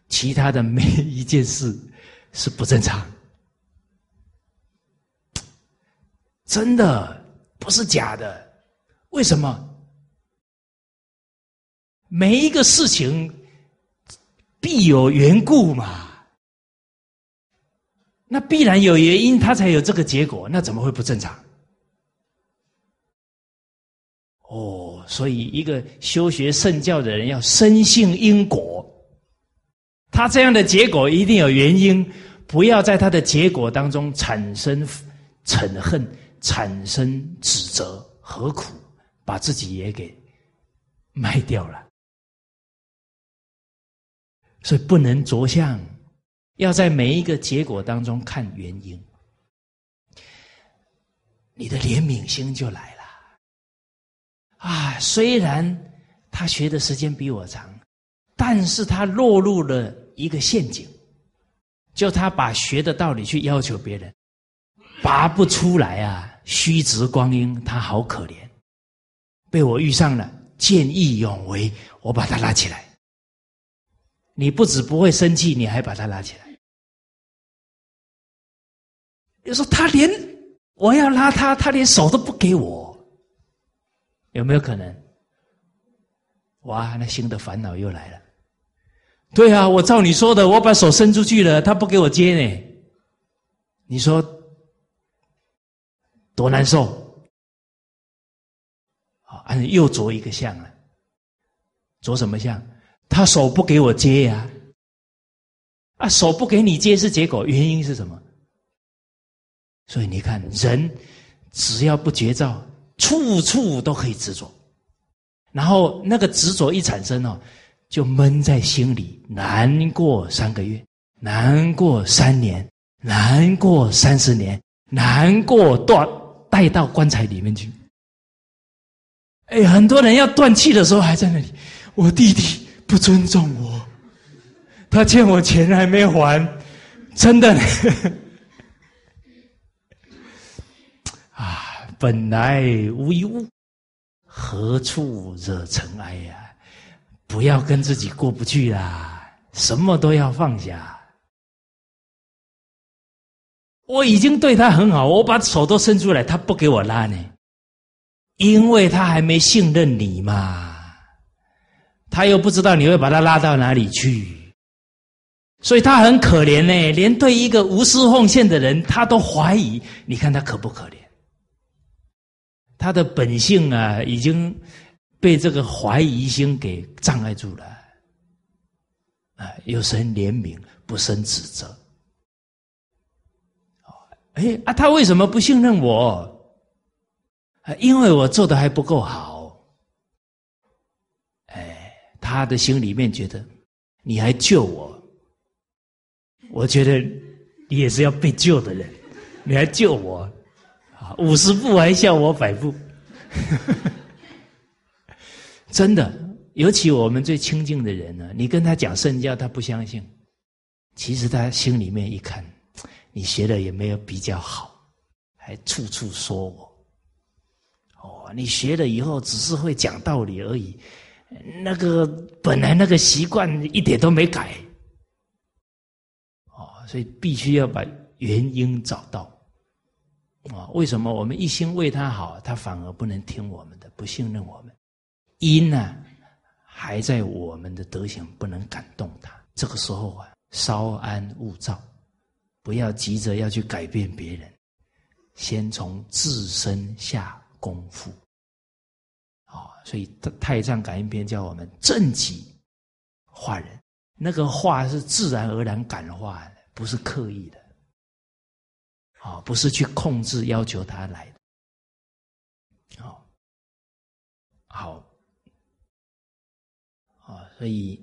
其他的没一件事是不正常，真的不是假的。为什么？每一个事情必有缘故嘛。那必然有原因，他才有这个结果。那怎么会不正常？哦，所以一个修学圣教的人要深信因果，他这样的结果一定有原因，不要在他的结果当中产生嗔恨，产生指责，何苦把自己也给卖掉了？所以不能着相，要在每一个结果当中看原因，你的怜悯心就来了。啊，虽然他学的时间比我长，但是他落入了一个陷阱。就他把学的道理去要求别人，拔不出来啊！虚掷光阴，他好可怜。被我遇上了，见义勇为，我把他拉起来。你不止不会生气，你还把他拉起来。你说他连我要拉他，他连手都不给我，有没有可能？哇，那新的烦恼又来了。对啊，我照你说的，我把手伸出去了，他不给我接呢。你说多难受？啊，又着一个相了，着什么相？他手不给我接呀，啊，手不给你接是结果，原因是什么？所以你看，人只要不绝照，处处都可以执着，然后那个执着一产生哦。就闷在心里，难过三个月，难过三年，难过三十年，难过断带到棺材里面去。哎，很多人要断气的时候还在那里，我弟弟不尊重我，他欠我钱还没还，真的。啊，本来无一物，何处惹尘埃呀？不要跟自己过不去啦，什么都要放下。我已经对他很好，我把手都伸出来，他不给我拉呢，因为他还没信任你嘛，他又不知道你会把他拉到哪里去，所以他很可怜呢。连对一个无私奉献的人，他都怀疑，你看他可不可怜？他的本性啊，已经。被这个怀疑心给障碍住了，啊，有生怜悯，不生指责。哎啊，他为什么不信任我？啊，因为我做的还不够好。哎，他的心里面觉得你还救我，我觉得你也是要被救的人，你还救我，啊，五十步还笑我百步。真的，尤其我们最亲近的人呢，你跟他讲圣教，他不相信。其实他心里面一看，你学的也没有比较好，还处处说我。哦，你学了以后只是会讲道理而已，那个本来那个习惯一点都没改。哦，所以必须要把原因找到。啊，为什么我们一心为他好，他反而不能听我们的，不信任我们？因呢，还在我们的德行不能感动他。这个时候啊，稍安勿躁，不要急着要去改变别人，先从自身下功夫。啊，所以《太上感应篇》教我们正己化人，那个化是自然而然感化的，不是刻意的。啊，不是去控制要求他来的。好，好。啊，所以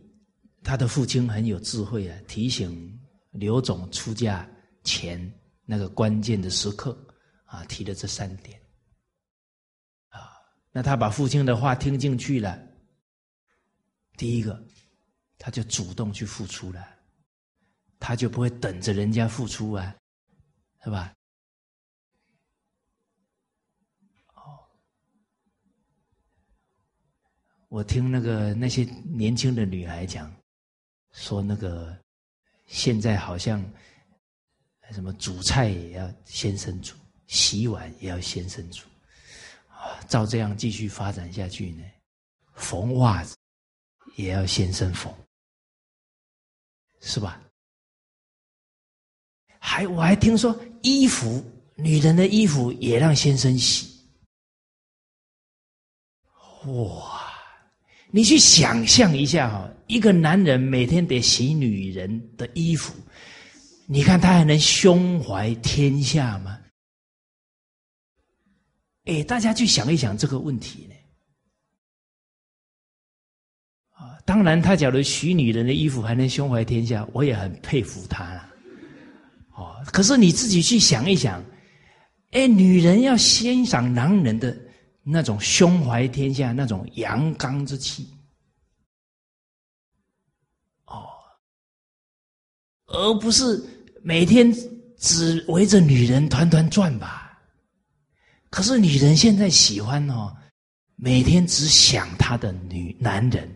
他的父亲很有智慧啊，提醒刘总出嫁前那个关键的时刻啊，提了这三点。那他把父亲的话听进去了，第一个，他就主动去付出了，他就不会等着人家付出啊，是吧？哦。我听那个那些年轻的女孩讲，说那个现在好像什么煮菜也要先生煮，洗碗也要先生煮，照这样继续发展下去呢，缝袜子也要先生缝，是吧？还我还听说衣服，女人的衣服也让先生洗，哇！你去想象一下哈，一个男人每天得洗女人的衣服，你看他还能胸怀天下吗？哎，大家去想一想这个问题呢。啊，当然，他假如许女人的衣服还能胸怀天下，我也很佩服他了。哦，可是你自己去想一想，哎，女人要欣赏男人的那种胸怀天下、那种阳刚之气，哦，而不是每天只围着女人团团转吧。可是女人现在喜欢哦，每天只想她的女男人，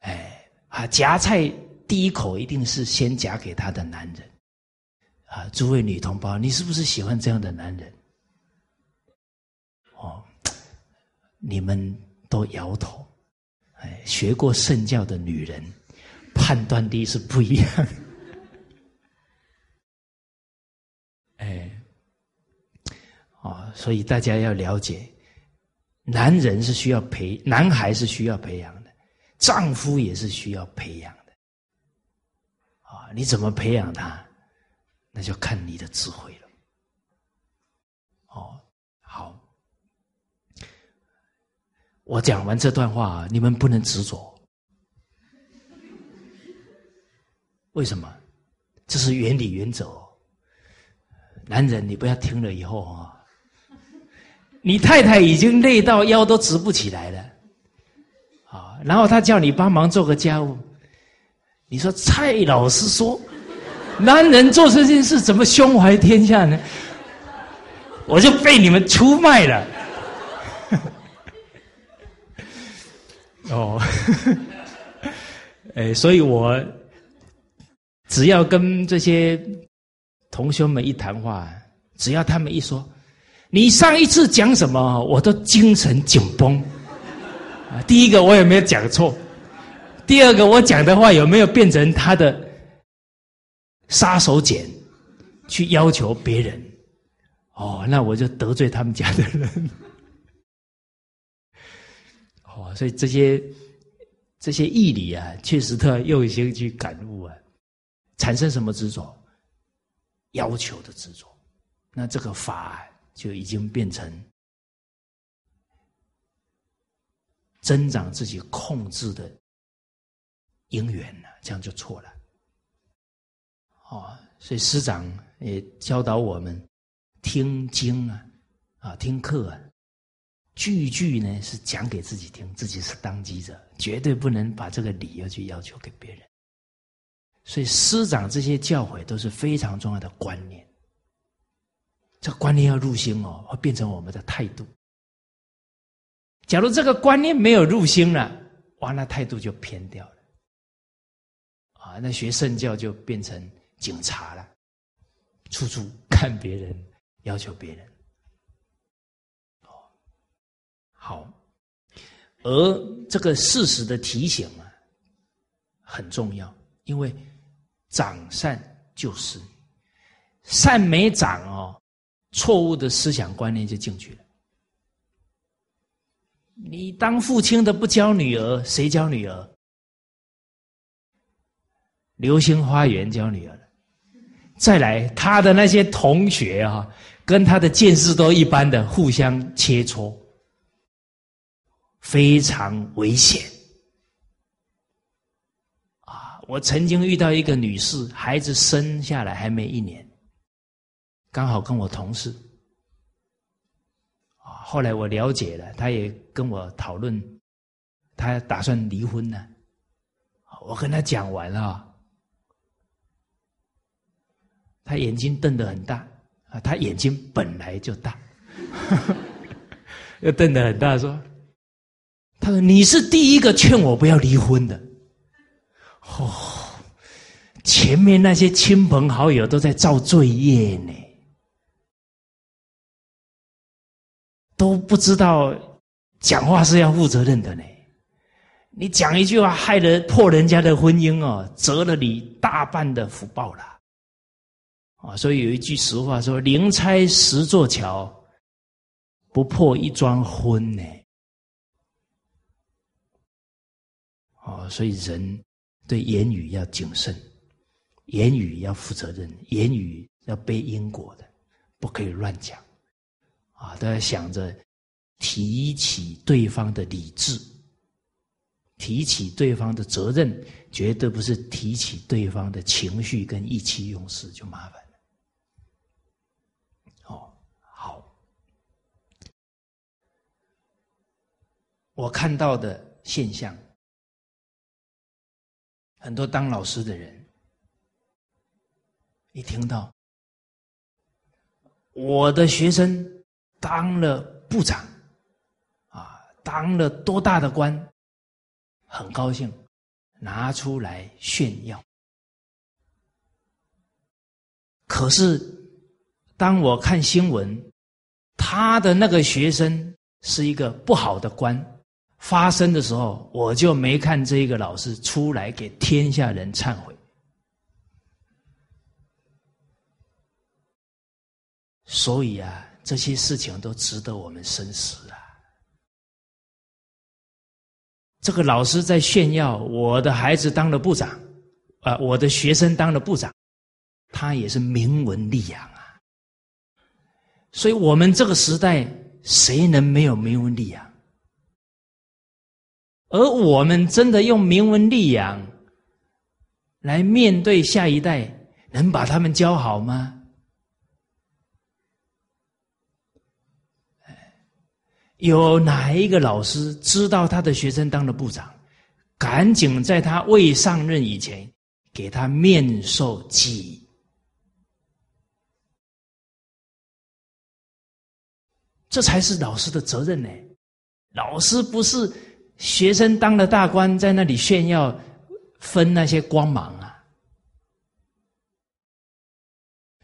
哎啊，夹菜第一口一定是先夹给她的男人，啊，诸位女同胞，你是不是喜欢这样的男人？哦，你们都摇头，哎，学过圣教的女人判断力是不一样，啊，所以大家要了解，男人是需要培，男孩是需要培养的，丈夫也是需要培养的。啊，你怎么培养他，那就看你的智慧了。哦，好，我讲完这段话，你们不能执着。为什么？这是原理原则。男人，你不要听了以后啊。你太太已经累到腰都直不起来了，啊！然后他叫你帮忙做个家务，你说蔡老师说，男人做这件事怎么胸怀天下呢？我就被你们出卖了。哦，哎，所以我只要跟这些同学们一谈话，只要他们一说。你上一次讲什么，我都精神紧绷。啊，第一个我有没有讲错？第二个我讲的话有没有变成他的杀手锏，去要求别人？哦，那我就得罪他们家的人。哦，所以这些这些义理啊，确实都要用心去感悟啊，产生什么执着？要求的执着。那这个法。就已经变成增长自己控制的因缘了，这样就错了。哦，所以师长也教导我们听经啊，啊，听课啊，句句呢是讲给自己听，自己是当机者，绝对不能把这个理由去要求给别人。所以师长这些教诲都是非常重要的观念。这观念要入心哦，会变成我们的态度。假如这个观念没有入心了，哇，那态度就偏掉了。啊，那学圣教就变成警察了，处处看别人，要求别人。好，而这个事实的提醒啊，很重要，因为长善就是，善没长哦。错误的思想观念就进去了。你当父亲的不教女儿，谁教女儿？流星花园教女儿再来，他的那些同学啊，跟他的见识都一般的，互相切磋，非常危险。啊，我曾经遇到一个女士，孩子生下来还没一年。刚好跟我同事，啊，后来我了解了，他也跟我讨论，他打算离婚呢。我跟他讲完了，他眼睛瞪得很大，啊，他眼睛本来就大，又瞪得很大，说：“他说你是第一个劝我不要离婚的，哦，前面那些亲朋好友都在造罪业呢。”都不知道讲话是要负责任的呢。你讲一句话，害了破人家的婚姻哦，折了你大半的福报了。啊，所以有一句俗话说：“宁拆十座桥，不破一桩婚。”呢。哦，所以人对言语要谨慎言语要负责任，言语要背因果的，不可以乱讲，啊，都要想着提起对方的理智，提起对方的责任，绝对不是提起对方的情绪跟意气用事，就麻烦了。哦，好，我看到的现象，很多当老师的人。一听到我的学生当了部长，啊，当了多大的官，很高兴，拿出来炫耀。可是，当我看新闻，他的那个学生是一个不好的官，发生的时候，我就没看这个老师出来给天下人忏悔。所以啊，这些事情都值得我们深思啊。这个老师在炫耀，我的孩子当了部长，啊，我的学生当了部长，他也是名闻利养啊。所以我们这个时代，谁能没有名闻利养？而我们真的用名闻利养来面对下一代，能把他们教好吗？有哪一个老师知道他的学生当了部长，赶紧在他未上任以前给他面授记忆？这才是老师的责任呢。老师不是学生当了大官在那里炫耀分那些光芒啊，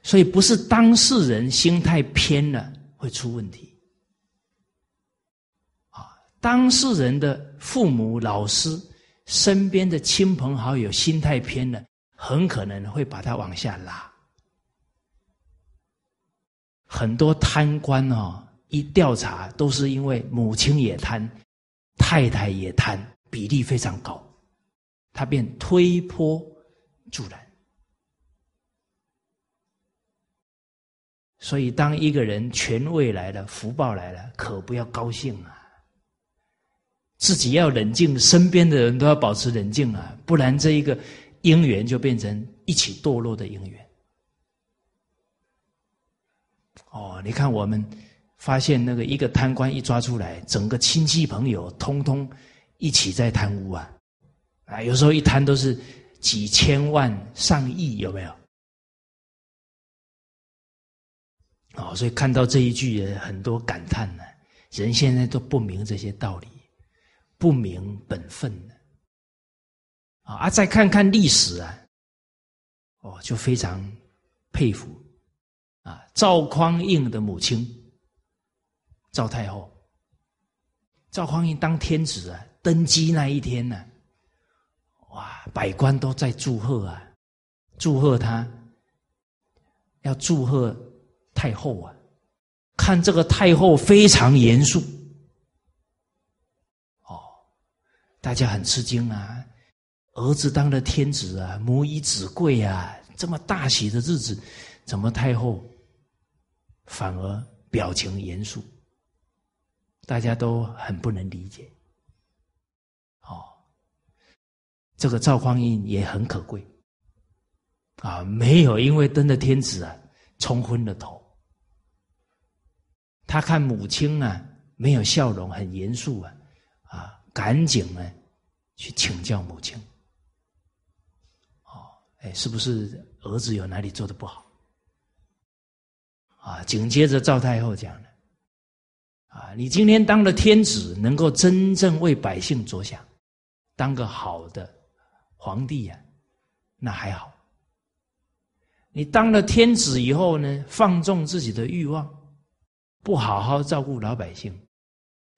所以不是当事人心态偏了会出问题。当事人的父母、老师、身边的亲朋好友心态偏了，很可能会把他往下拉。很多贪官哦，一调查都是因为母亲也贪，太太也贪，比例非常高，他便推波助澜。所以，当一个人权位来了、福报来了，可不要高兴啊！自己要冷静，身边的人都要保持冷静啊，不然这一个姻缘就变成一起堕落的姻缘。哦，你看我们发现那个一个贪官一抓出来，整个亲戚朋友通通一起在贪污啊，啊，有时候一贪都是几千万、上亿，有没有？哦，所以看到这一句也很多感叹呢，人现在都不明这些道理。不明本分的啊！再看看历史啊，哦，就非常佩服啊！赵匡胤的母亲赵太后，赵匡胤当天子啊，登基那一天呢，哇，百官都在祝贺啊，祝贺他，要祝贺太后啊！看这个太后非常严肃。大家很吃惊啊！儿子当了天子啊，母以子贵啊，这么大喜的日子，怎么太后反而表情严肃？大家都很不能理解。哦，这个赵匡胤也很可贵啊，没有因为登了天子啊冲昏了头。他看母亲啊没有笑容，很严肃啊。赶紧呢，去请教母亲。哦，哎，是不是儿子有哪里做的不好？啊，紧接着赵太后讲了，啊，你今天当了天子，能够真正为百姓着想，当个好的皇帝呀，那还好。你当了天子以后呢，放纵自己的欲望，不好好照顾老百姓。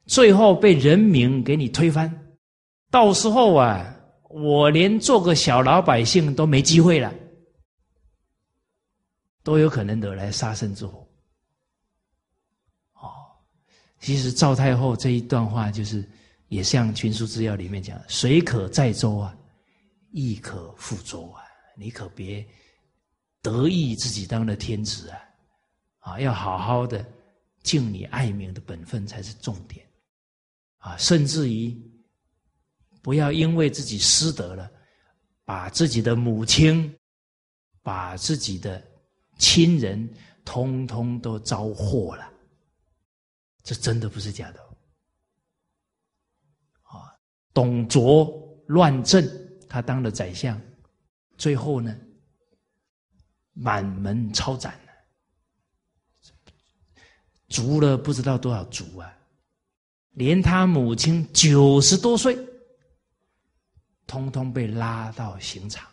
最后被人民给你推翻，到时候啊，我连做个小老百姓都没机会了，都有可能惹来杀身之祸。哦，其实赵太后这一段话就是，也像《群书治要》里面讲：“水可载舟啊，亦可覆舟啊。”你可别得意自己当了天子啊！啊，要好好的尽你爱民的本分才是重点啊！甚至于不要因为自己失德了，把自己的母亲、把自己的亲人，通通都招祸了。这真的不是假的啊！董卓乱政，他当了宰相，最后呢，满门抄斩了，逐了不知道多少族啊！连他母亲九十多岁，通通被拉到刑场。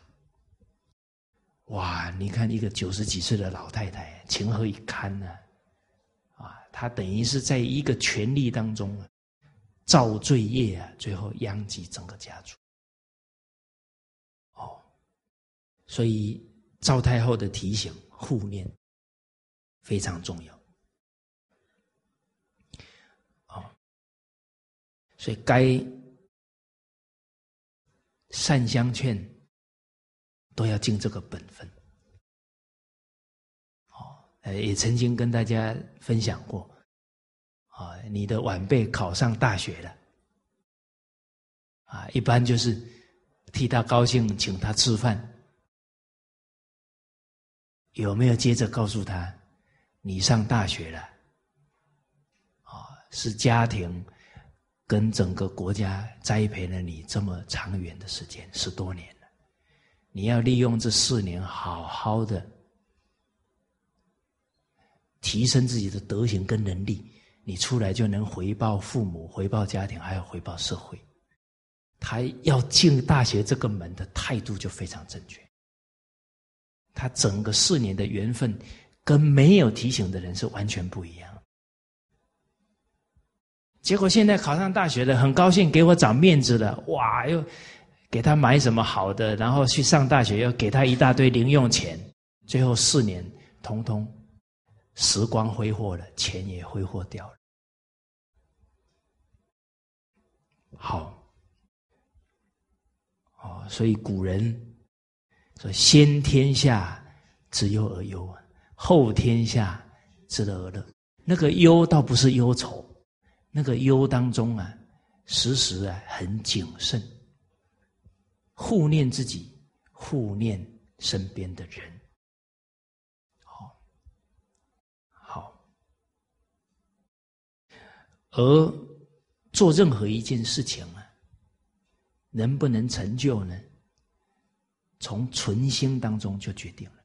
哇！你看一个九十几岁的老太太，情何以堪呢？啊他等于是在一个权力当中啊，造罪业啊，最后殃及整个家族。哦，所以赵太后的提醒护念非常重要。哦，所以该善相劝都要尽这个本分。呃，也曾经跟大家分享过，啊，你的晚辈考上大学了，啊，一般就是替他高兴，请他吃饭，有没有接着告诉他，你上大学了，啊，是家庭跟整个国家栽培了你这么长远的时间，十多年了，你要利用这四年好好的。提升自己的德行跟能力，你出来就能回报父母、回报家庭，还要回报社会。他要进大学这个门的态度就非常正确。他整个四年的缘分，跟没有提醒的人是完全不一样。结果现在考上大学了，很高兴给我长面子了，哇！又给他买什么好的，然后去上大学，又给他一大堆零用钱，最后四年通通。时光挥霍了，钱也挥霍掉了。好，哦，所以古人说：“先天下之忧而忧，后天下之乐而乐。”那个忧倒不是忧愁，那个忧当中啊，时时啊很谨慎，护念自己，护念身边的人。好，好而做任何一件事情啊，能不能成就呢？从存心当中就决定了。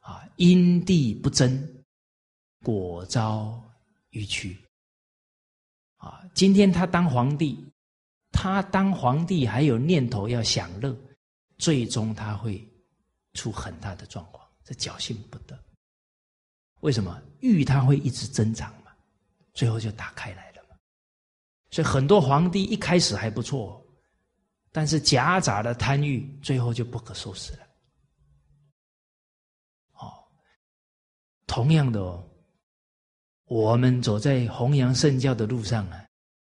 啊，因地不争，果招予趋。啊，今天他当皇帝，他当皇帝还有念头要享乐，最终他会出很大的状况，这侥幸不得。为什么？欲他会一直增长嘛。最后就打开来了嘛，所以很多皇帝一开始还不错，但是夹杂的贪欲，最后就不可收拾了。哦，同样的哦，我们走在弘扬圣教的路上啊，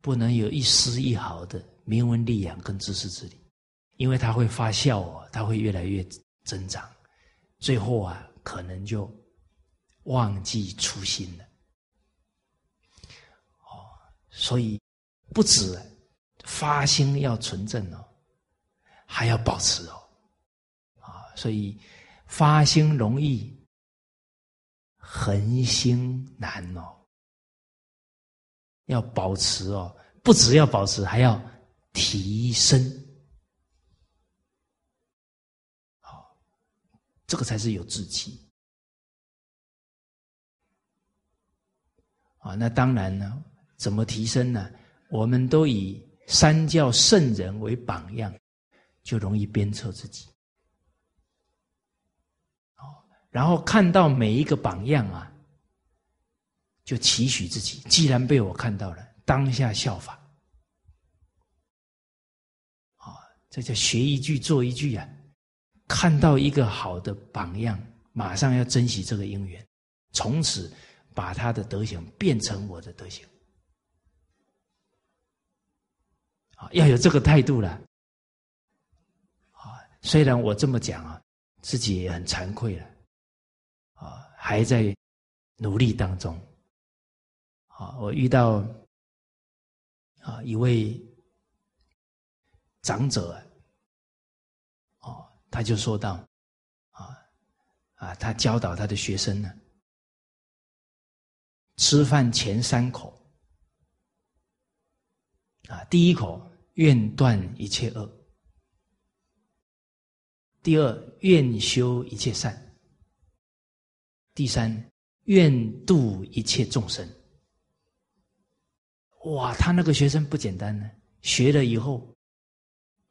不能有一丝一毫的名闻利养跟知识之力，因为它会发酵哦，它会越来越增长，最后啊，可能就忘记初心了。哦所以，不止发心要纯正哦，还要保持哦，啊，所以发心容易，恒心难哦。要保持哦，不只要保持，还要提升，好，这个才是有志气啊。那当然呢。怎么提升呢？我们都以三教圣人为榜样，就容易鞭策自己。哦，然后看到每一个榜样啊，就期许自己，既然被我看到了，当下效法。啊，这叫学一句做一句啊！看到一个好的榜样，马上要珍惜这个因缘，从此把他的德行变成我的德行。啊，要有这个态度了，啊，虽然我这么讲啊，自己也很惭愧了，还在努力当中。啊，我遇到啊一位长者，哦，他就说到，啊啊，他教导他的学生呢，吃饭前三口，啊，第一口愿断一切恶。第二，愿修一切善；第三，愿度一切众生。哇，他那个学生不简单呢，学了以后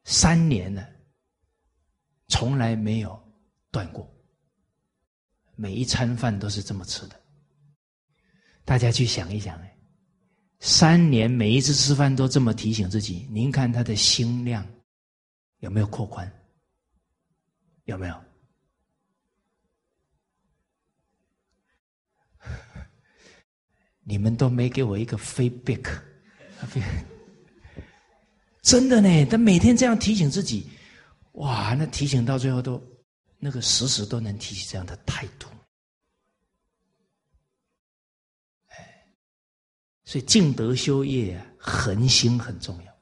三年了，从来没有断过，每一餐饭都是这么吃的。大家去想一想，哎，三年每一次吃饭都这么提醒自己，您看他的心量有没有扩宽？有没有？你们都没给我一个 feedback，真的呢？他每天这样提醒自己，哇，那提醒到最后都那个时时都能提起这样的态度。所以静德修业啊，恒心很重要。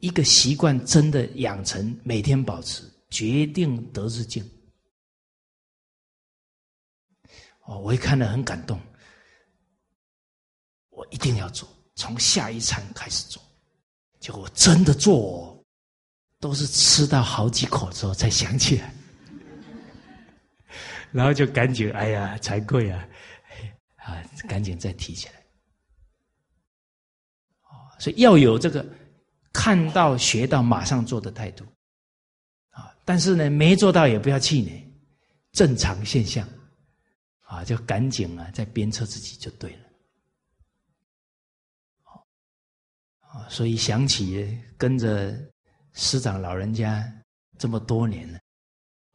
一个习惯真的养成，每天保持。决定得日进。哦，我一看了很感动，我一定要做，从下一餐开始做。结果真的做，都是吃到好几口之后才想起来，然后就赶紧哎呀惭愧啊，啊赶紧再提起来。所以要有这个看到学到马上做的态度。啊但是呢，没做到也不要气馁，正常现象，啊，就赶紧啊，再鞭策自己就对了。所以想起跟着师长老人家这么多年了，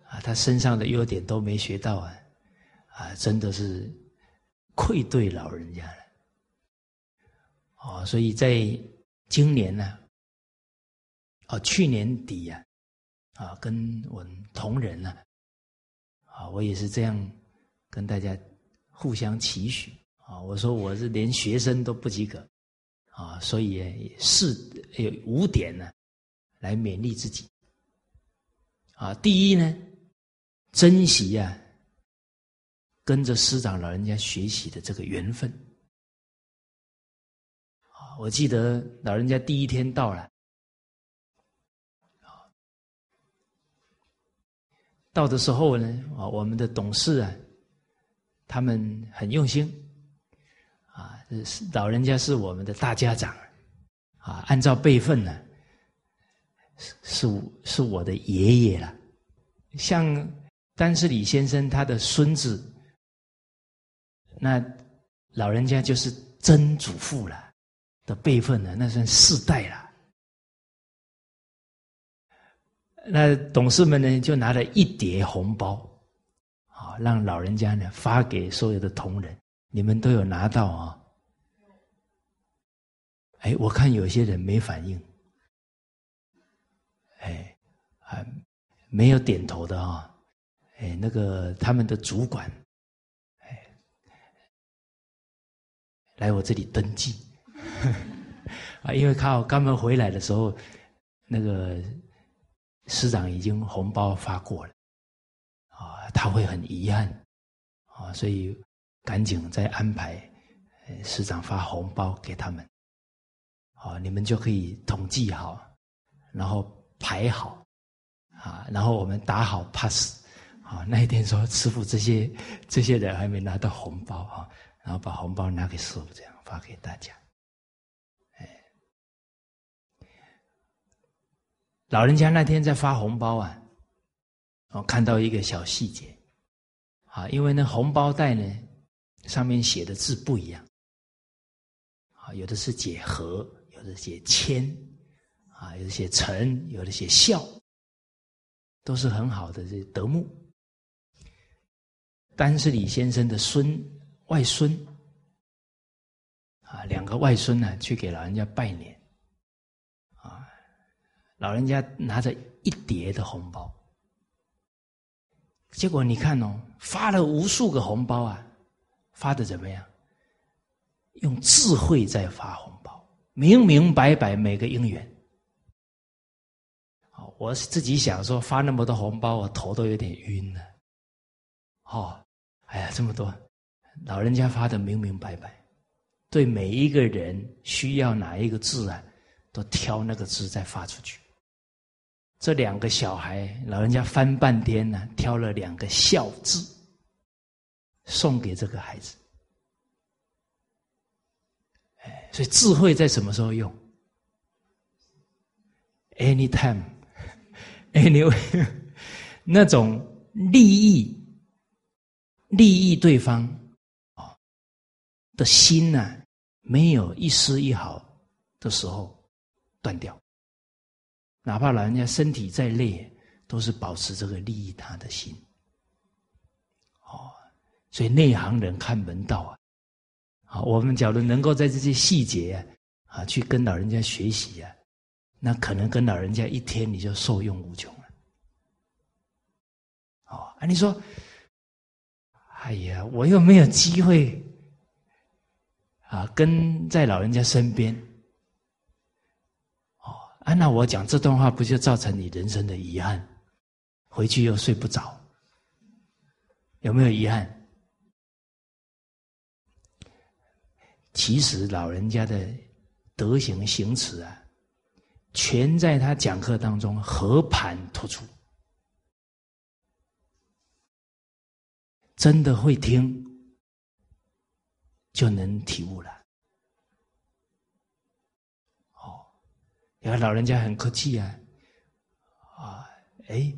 啊，他身上的优点都没学到啊，啊，真的是愧对老人家了。哦，所以在今年呢，哦，去年底呀。啊，跟我们同仁呢，啊，我也是这样跟大家互相期许啊。我说我是连学生都不及格啊，所以是有五点呢，来勉励自己。啊，第一呢，珍惜呀，跟着师长老人家学习的这个缘分。啊，我记得老人家第一天到了。到的时候呢，啊，我们的董事啊，他们很用心，老人家是我们的大家长，啊，按照辈分呢，是是是我的爷爷了，像丹斯里先生他的孙子，那老人家就是曾祖父了的辈分了，那算四代了。那董事们呢，就拿了一叠红包，啊，让老人家呢发给所有的同仁，你们都有拿到啊？哎，我看有些人没反应，哎，还没有点头的啊，哎，那个他们的主管，哎，来我这里登记，啊，因为靠刚刚回来的时候，那个。师长已经红包发过了，啊，他会很遗憾，啊，所以赶紧再安排师长发红包给他们，啊，你们就可以统计好，然后排好，啊，然后我们打好 pass，啊，那一天说师傅这些这些人还没拿到红包啊，然后把红包拿给师傅，这样发给大家。哎老人家那天在发红包啊，我看到一个小细节，啊，因为那红包袋呢上面写的字不一样，啊，有的是解和，有的写谦，啊，有的写诚，有的写孝，都是很好的这德目。丹是李先生的孙外孙，啊，两个外孙呢去给老人家拜年。啊老人家拿着一叠的红包，结果你看哦，发了无数个红包啊，发的怎么样？用智慧在发红，明明白白每个因缘。好，我自己想说，发那么多红包，我头都有点晕了。哦，哎呀，这么多，老人家发的明明白白，对每一个人需要哪一个字啊，都挑那个字再发出去。这两个小孩，老人家翻半天呢，挑了两个孝字，送给这个孩子。哎，所以智慧在什么时候用？Anytime，anyway，那种利益。利益对方，哦的心呢，没有一丝一毫的时候断掉，哪怕老人家身体再累，都是保持这个利益他的心。哦，所以内行人看门道啊，啊，我们假如能够在这些细节啊，去跟老人家学习啊，那可能跟老人家一天你就受用无穷了。哦，啊，你说。哎呀，我又没有机会啊，跟在老人家身边。哦，啊，那我讲这段话，不就造成你人生的遗憾？回去又睡不着，有没有遗憾？其实老人家的德行行持啊，全在他讲课当中和盘托出。真的会听，就能体悟了。哦，你看老人家很客气啊，啊，哎，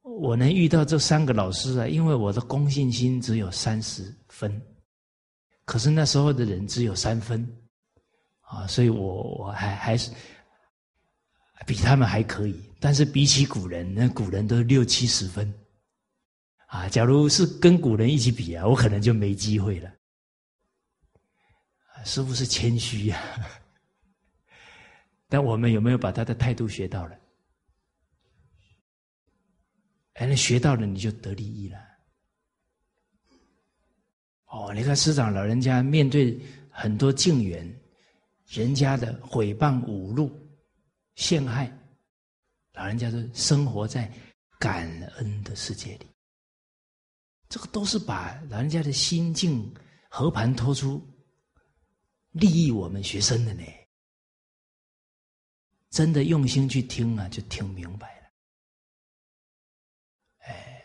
我能遇到这三个老师啊，因为我的公信心只有三十分，可是那时候的人只有三分，啊，所以我我还还是比他们还可以，但是比起古人，那古人都六七十分。啊，假如是跟古人一起比啊，我可能就没机会了。师傅是谦虚呀，但我们有没有把他的态度学到了？哎，那学到了你就得利益了。哦，你看师长老人家面对很多境缘，人家的诽谤、侮辱、陷害，老人家都生活在感恩的世界里。这个都是把老人家的心境和盘托出，利益我们学生的呢。真的用心去听啊，就听明白了。哎，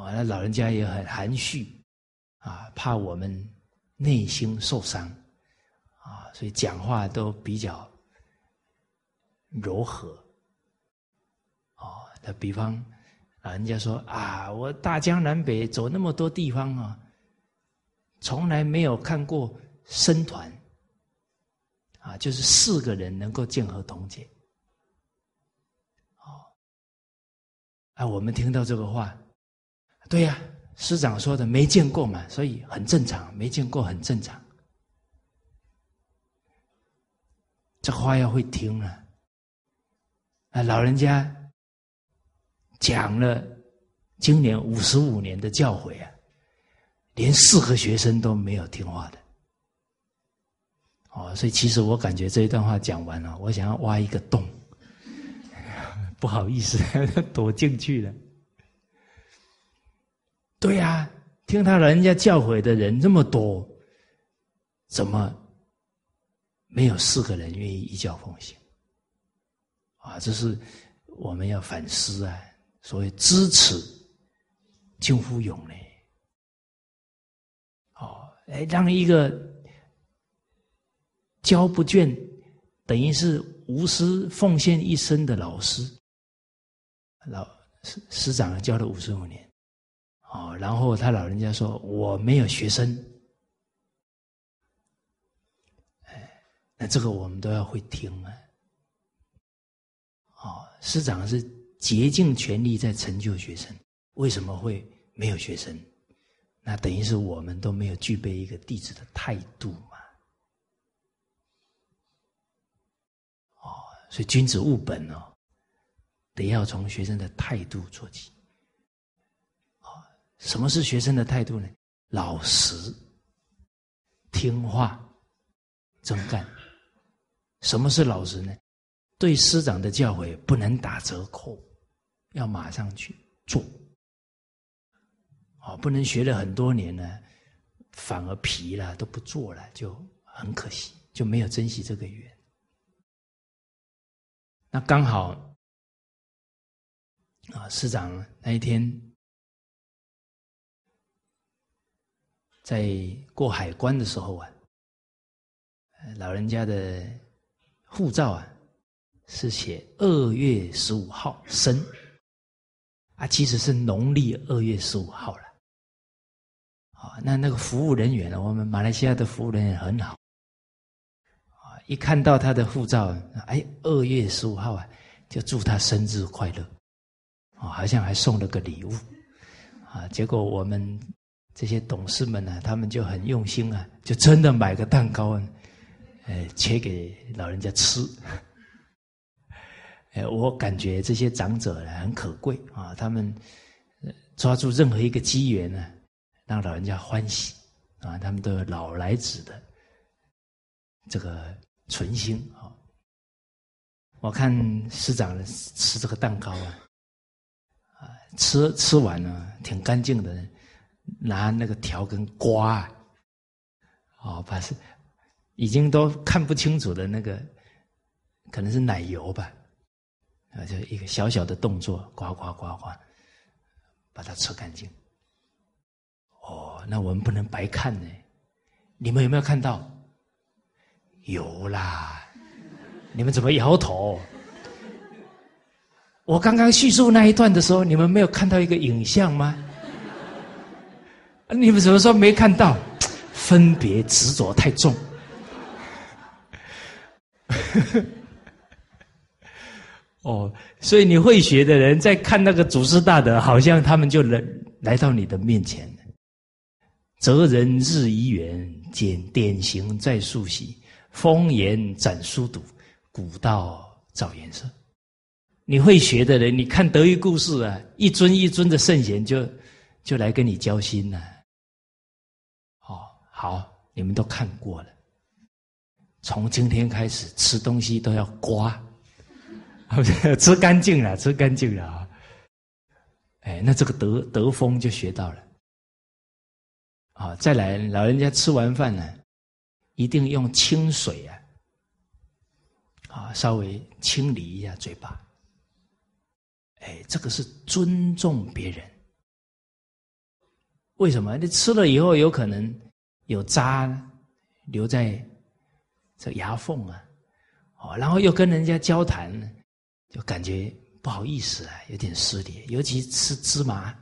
哦，那老人家也很含蓄啊，怕我们内心受伤啊，所以讲话都比较柔和。哦，那比方。啊，人家说啊，我大江南北走那么多地方啊，从来没有看过僧团，啊，就是四个人能够见合同解。哦，啊，我们听到这个话，对呀，师长说的没见过嘛，所以很正常，没见过很正常。这话要会听啊，啊，老人家。讲了今年五十五年的教诲啊，连四个学生都没有听话的，哦，所以其实我感觉这一段话讲完了，我想要挖一个洞，不好意思，躲进去了。对呀，听他人家教诲的人这么多，怎么没有四个人愿意一教奉行？啊，这是我们要反思啊。所谓支持，近乎勇呢。哦，哎，让一个教不倦，等于是无私奉献一生的老师，老师师长教了五十五年，哦，然后他老人家说我没有学生，哎，那这个我们都要会听啊。哦，师长是。竭尽全力在成就学生，为什么会没有学生？那等于是我们都没有具备一个弟子的态度嘛？哦所以君子务本哦，得要从学生的态度做起。什么是学生的态度呢？老实、听话、真干。什么是老实呢？对师长的教诲不能打折扣，要马上去做。哦，不能学了很多年呢，反而疲了都不做了，就很可惜，就没有珍惜这个缘。那刚好啊，师长那一天在过海关的时候啊，老人家的护照啊是写二月十五号生啊，其实是农历二月十五号了。啊，那那个服务人员呢？我们马来西亚的服务人员很好。啊，一看到他的护照，哎，二月十五号啊，就祝他生日快乐。啊，好像还送了个礼物。啊，结果我们这些董事们呢，他们就很用心啊，就真的买个蛋糕，呃，切给老人家吃。哎，我感觉这些长者呢很可贵啊，他们抓住任何一个机缘呢。让老人家欢喜啊！他们都有老来子的这个存心啊。我看师长吃这个蛋糕啊，啊，吃吃完了挺干净的，拿那个条根刮，哦，把是已经都看不清楚的那个，可能是奶油吧，啊，就一个小小的动作，刮刮刮刮，把它吃干净。哦，那我们不能白看呢。你们有没有看到？有啦。你们怎么摇头？我刚刚叙述那一段的时候，你们没有看到一个影像吗？你们怎么说没看到？分别执着太重。哦，所以你会学的人在看那个祖师大德，好像他们就来来到你的面前。择人日一圆，见典型在树习，风言展书读，古道照颜色。你会学的人，你看德育故事啊，一尊一尊的圣贤就就来跟你交心了。好，你们都看过了。从今天开始，吃东西都要刮，吃干净了，吃干净了啊！哎，那这个德德风就学到了。啊，再来，老人家吃完饭呢，一定用清水啊，啊，稍微清理一下嘴巴。哎，这个是尊重别人。为什么？你吃了以后有可能有渣留在这牙缝啊，哦，然后又跟人家交谈，就感觉不好意思啊，有点失礼，尤其吃芝麻。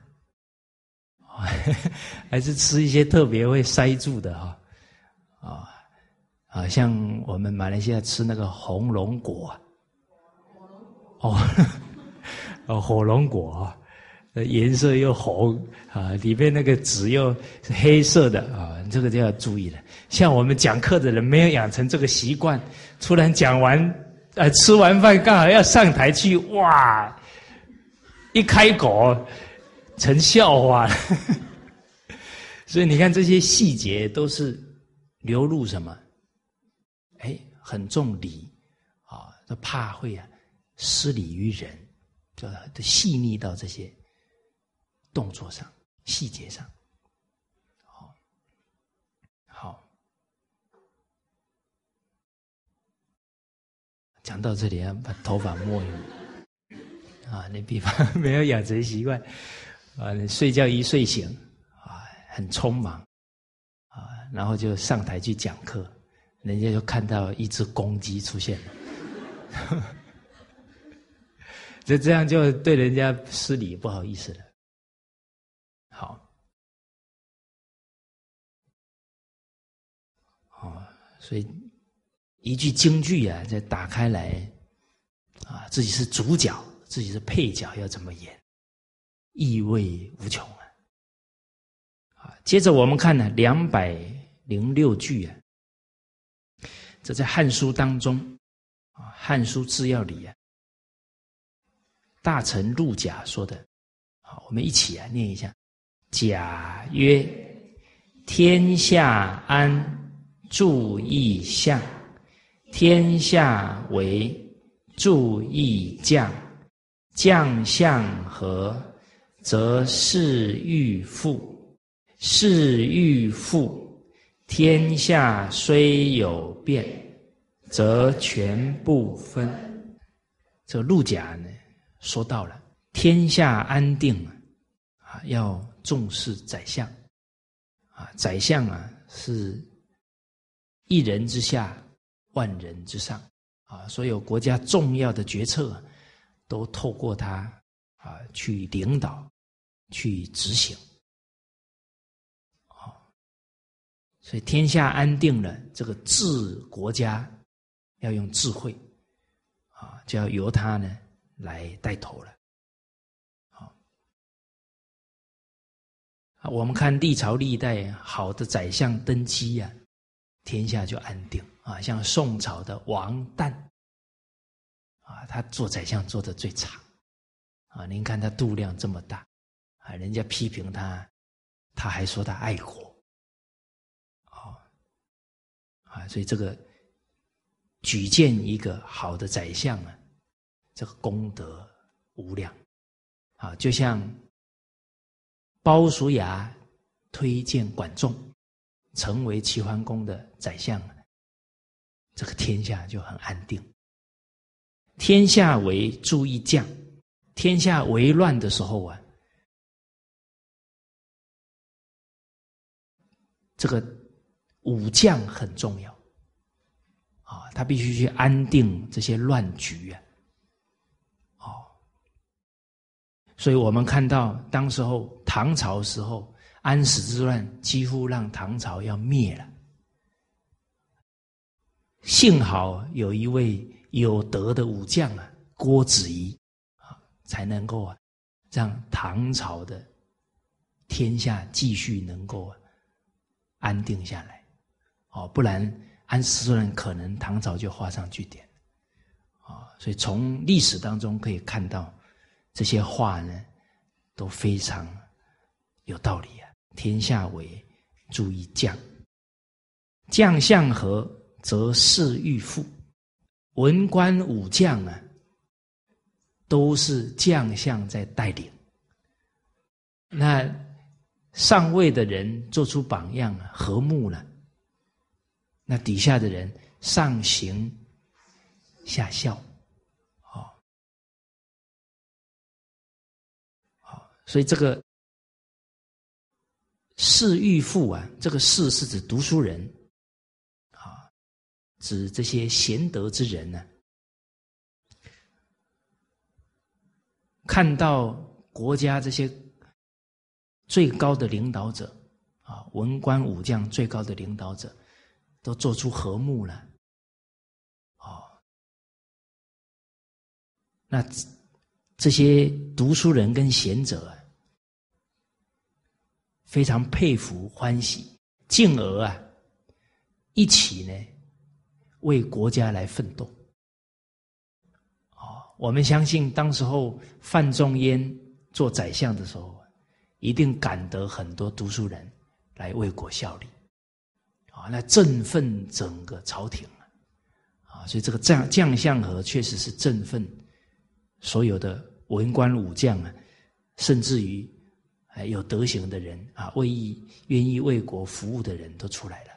还是吃一些特别会塞住的哈，啊啊，像我们马来西亚吃那个红龙果，哦，哦，火龙果，颜色又红啊，里面那个纸又是黑色的啊，这个就要注意了。像我们讲课的人没有养成这个习惯，突然讲完，呃，吃完饭刚好要上台去，哇，一开口。成笑话了，所以你看这些细节都是流露什么？哎，很重礼啊，都怕会啊失礼于人，就都细腻到这些动作上、细节上。好，好，讲到这里啊，把头发摸一摸啊，你比方 没有养成习惯。啊，睡觉一睡醒，啊，很匆忙，啊，然后就上台去讲课，人家就看到一只公鸡出现了，就这样就对人家失礼，不好意思了。所以一句京剧啊，再打开来，啊，自己是主角，自己是配角，要怎么演？意味无穷啊！啊，接着我们看呢，两百零六句啊，这在《汉书》当中啊，《汉书治要》里啊，大臣陆贾说的，好，我们一起啊念一下。贾曰：“天下安，注意相；天下为，注意将。将相和，则事欲富。事欲富，天下虽有变，则全不分。”这陆贾呢，说到了天下安定啊，要。重视宰相，啊，宰相啊是一人之下，万人之上，啊，所有国家重要的决策都透过他啊去领导，去执行，啊，所以天下安定了，这个治国家要用智慧，啊，就要由他呢来带头了。啊，我们看历朝历代好的宰相登基呀，天下就安定啊。像宋朝的王旦，啊，他做宰相做的最长，啊，您看他度量这么大，啊，人家批评他，他还说他爱国，啊，啊，所以这个举荐一个好的宰相啊，这个功德无量，啊，就像。鲍叔牙推荐管仲成为齐桓公的宰相，这个天下就很安定。天下为注意将，天下为乱的时候啊，这个武将很重要啊，他必须去安定这些乱局啊。所以我们看到，当时候唐朝时候安史之乱，几乎让唐朝要灭了。幸好有一位有德的武将啊，郭子仪啊，才能够啊，让唐朝的天下继续能够安定下来。哦，不然安史之乱可能唐朝就画上句点。啊，所以从历史当中可以看到。这些话呢，都非常有道理啊！天下为注意将，将相和，则事欲富。文官武将啊，都是将相在带领。那上位的人做出榜样，和睦了，那底下的人上行下效。所以这个士欲富啊，这个士是指读书人啊，指这些贤德之人呢。看到国家这些最高的领导者啊，文官武将最高的领导者都做出和睦了，哦，那这些读书人跟贤者。非常佩服、欢喜，进而啊，一起呢为国家来奋斗。哦，我们相信，当时候范仲淹做宰相的时候，一定感得很多读书人来为国效力，啊，那振奋整个朝廷啊，啊，所以这个将将相和确实是振奋所有的文官武将啊，甚至于。有德行的人啊，为义愿意为国服务的人都出来了。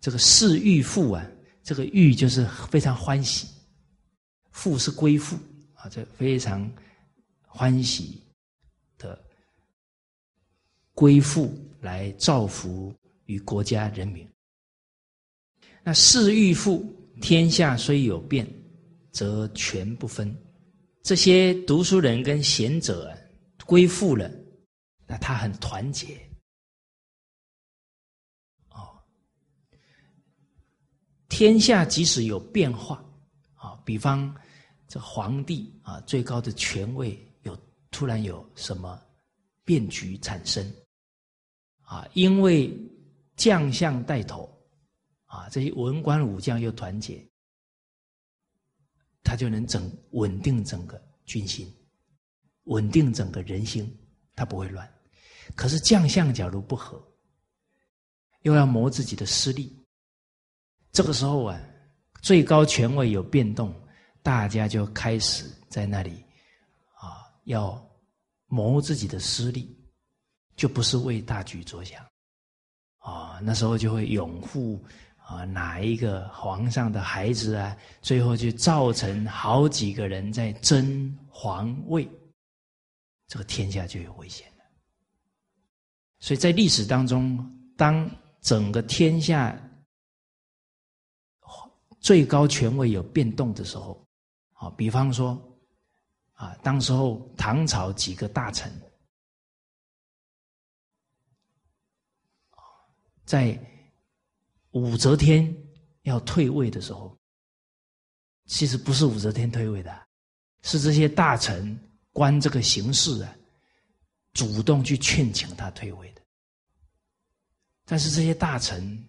这个士欲富啊，这个欲就是非常欢喜，富是归附啊，这非常欢喜的归附来造福于国家人民。那士欲富，天下虽有变，则全不分。这些读书人跟贤者归附了。那他很团结，哦，天下即使有变化，啊，比方这皇帝啊，最高的权位有突然有什么变局产生，啊，因为将相带头，啊，这些文官武将又团结，他就能整稳定整个军心，稳定整个人心，他不会乱。可是将相假如不和，又要谋自己的私利，这个时候啊，最高权位有变动，大家就开始在那里啊，要谋自己的私利，就不是为大局着想啊。那时候就会拥护啊哪一个皇上的孩子啊，最后就造成好几个人在争皇位，这个天下就有危险。所以在历史当中，当整个天下最高权位有变动的时候，啊，比方说，啊，当时候唐朝几个大臣，在武则天要退位的时候，其实不是武则天退位的，是这些大臣观这个形势啊。主动去劝请他退位的，但是这些大臣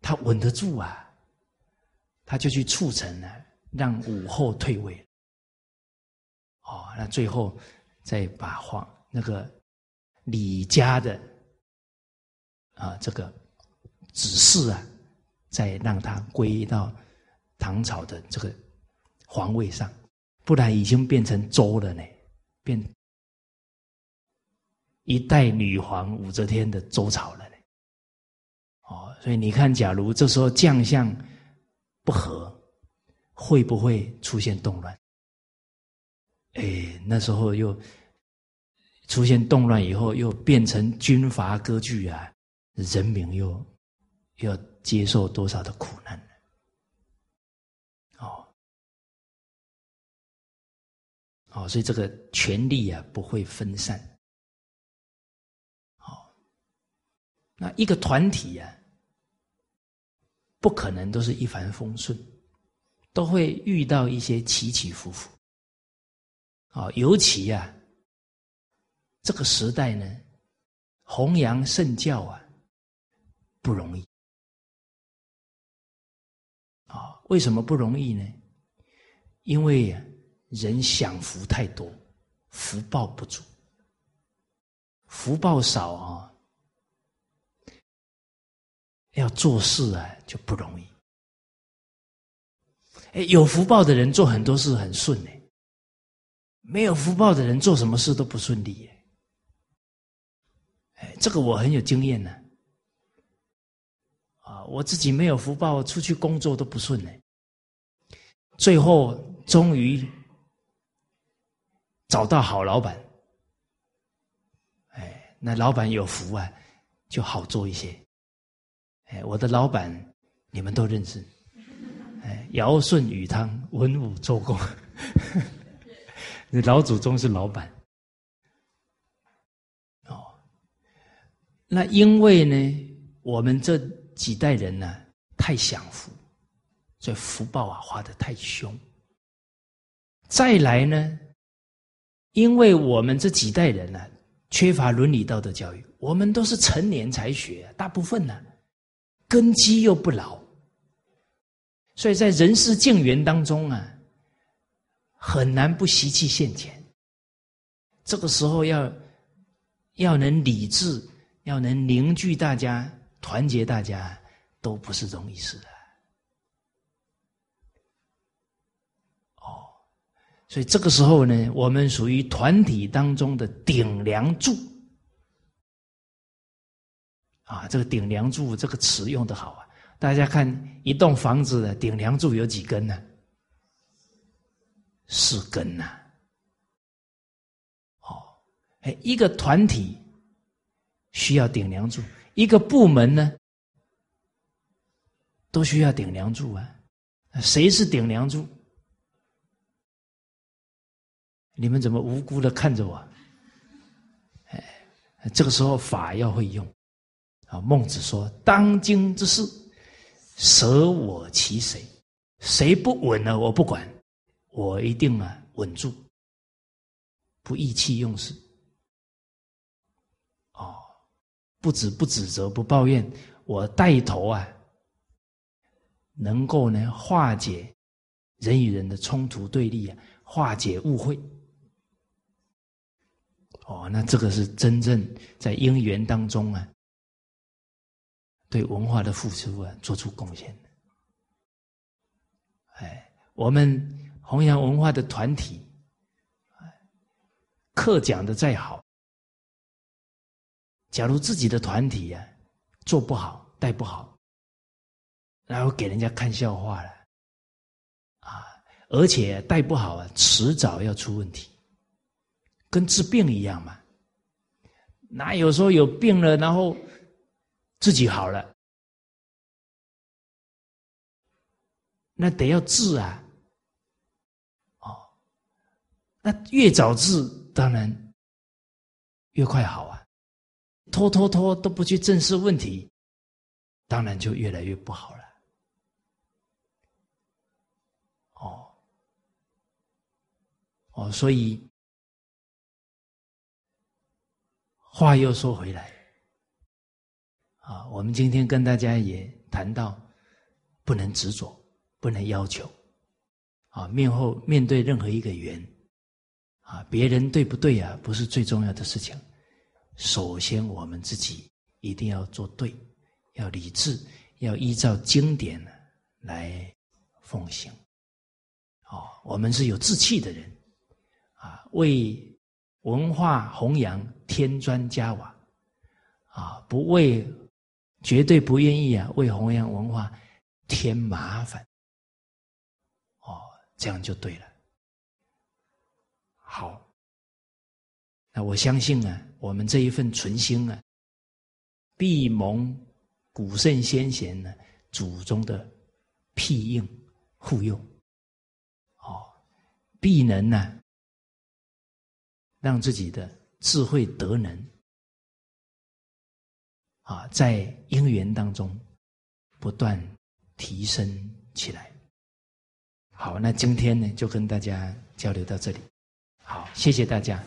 他稳得住啊，他就去促成了让武后退位。哦，那最后再把皇那个李家的啊这个指示啊，再让他归到唐朝的这个皇位上，不然已经变成周了呢，变。一代女皇武则天的周朝了呢，哦，所以你看，假如这时候将相不和，会不会出现动乱？哎，那时候又出现动乱以后，又变成军阀割据啊，人民又要接受多少的苦难呢？哦，哦，所以这个权力啊，不会分散。那一个团体呀，不可能都是一帆风顺，都会遇到一些起起伏伏。啊，尤其呀，这个时代呢，弘扬圣教啊，不容易。啊，为什么不容易呢？因为人享福太多，福报不足，福报少啊。要做事啊，就不容易。哎，有福报的人做很多事很顺呢，没有福报的人做什么事都不顺利。哎，这个我很有经验呢。啊，我自己没有福报，出去工作都不顺呢。最后终于找到好老板，哎，那老板有福啊，就好做一些。哎，我的老板你们都认识，哎，尧舜禹汤文武周公，你老祖宗是老板，哦，那因为呢，我们这几代人呢太享福，所以福报啊花的太凶。再来呢，因为我们这几代人呢缺乏伦理道德教育，我们都是成年才学，大部分呢。根基又不牢，所以在人世境缘当中啊，很难不习气现前。这个时候要要能理智，要能凝聚大家、团结大家，都不是容易事的。哦，所以这个时候呢，我们属于团体当中的顶梁柱。啊，这个顶梁柱这个词用的好啊！大家看一栋房子的顶梁柱有几根呢？四根呐。哦，哎，一个团体需要顶梁柱，一个部门呢都需要顶梁柱啊。谁是顶梁柱？你们怎么无辜的看着我？哎，这个时候法要会用。啊，孟子说：“当今之事，舍我其谁？谁不稳了，我不管，我一定啊稳住，不意气用事。哦，不止不指责，不抱怨，我带头啊，能够呢化解人与人的冲突对立啊，化解误会。哦，那这个是真正在因缘当中啊，对文化的付出啊，做出贡献的。哎，我们弘扬文化的团体，课讲的再好，假如自己的团体呀做不好、带不好，然后给人家看笑话了，啊，而且带不好啊，迟早要出问题。跟治病一样嘛，哪有说有病了然后自己好了？那得要治啊！哦，那越早治当然越快好啊，拖拖拖都不去正视问题，当然就越来越不好了。哦，哦，所以。话又说回来，啊，我们今天跟大家也谈到，不能执着，不能要求，啊，面后面对任何一个缘，啊，别人对不对啊，不是最重要的事情，首先我们自己一定要做对，要理智，要依照经典来奉行，哦，我们是有志气的人，啊，为。文化弘扬添砖加瓦，啊，不为，绝对不愿意啊，为弘扬文化添麻烦，哦，这样就对了。好，那我相信啊，我们这一份存心啊，必蒙古圣先贤呢祖宗的庇应护佑，哦，必能呢。让自己的智慧德能啊，在因缘当中不断提升起来。好，那今天呢，就跟大家交流到这里。好，谢谢大家。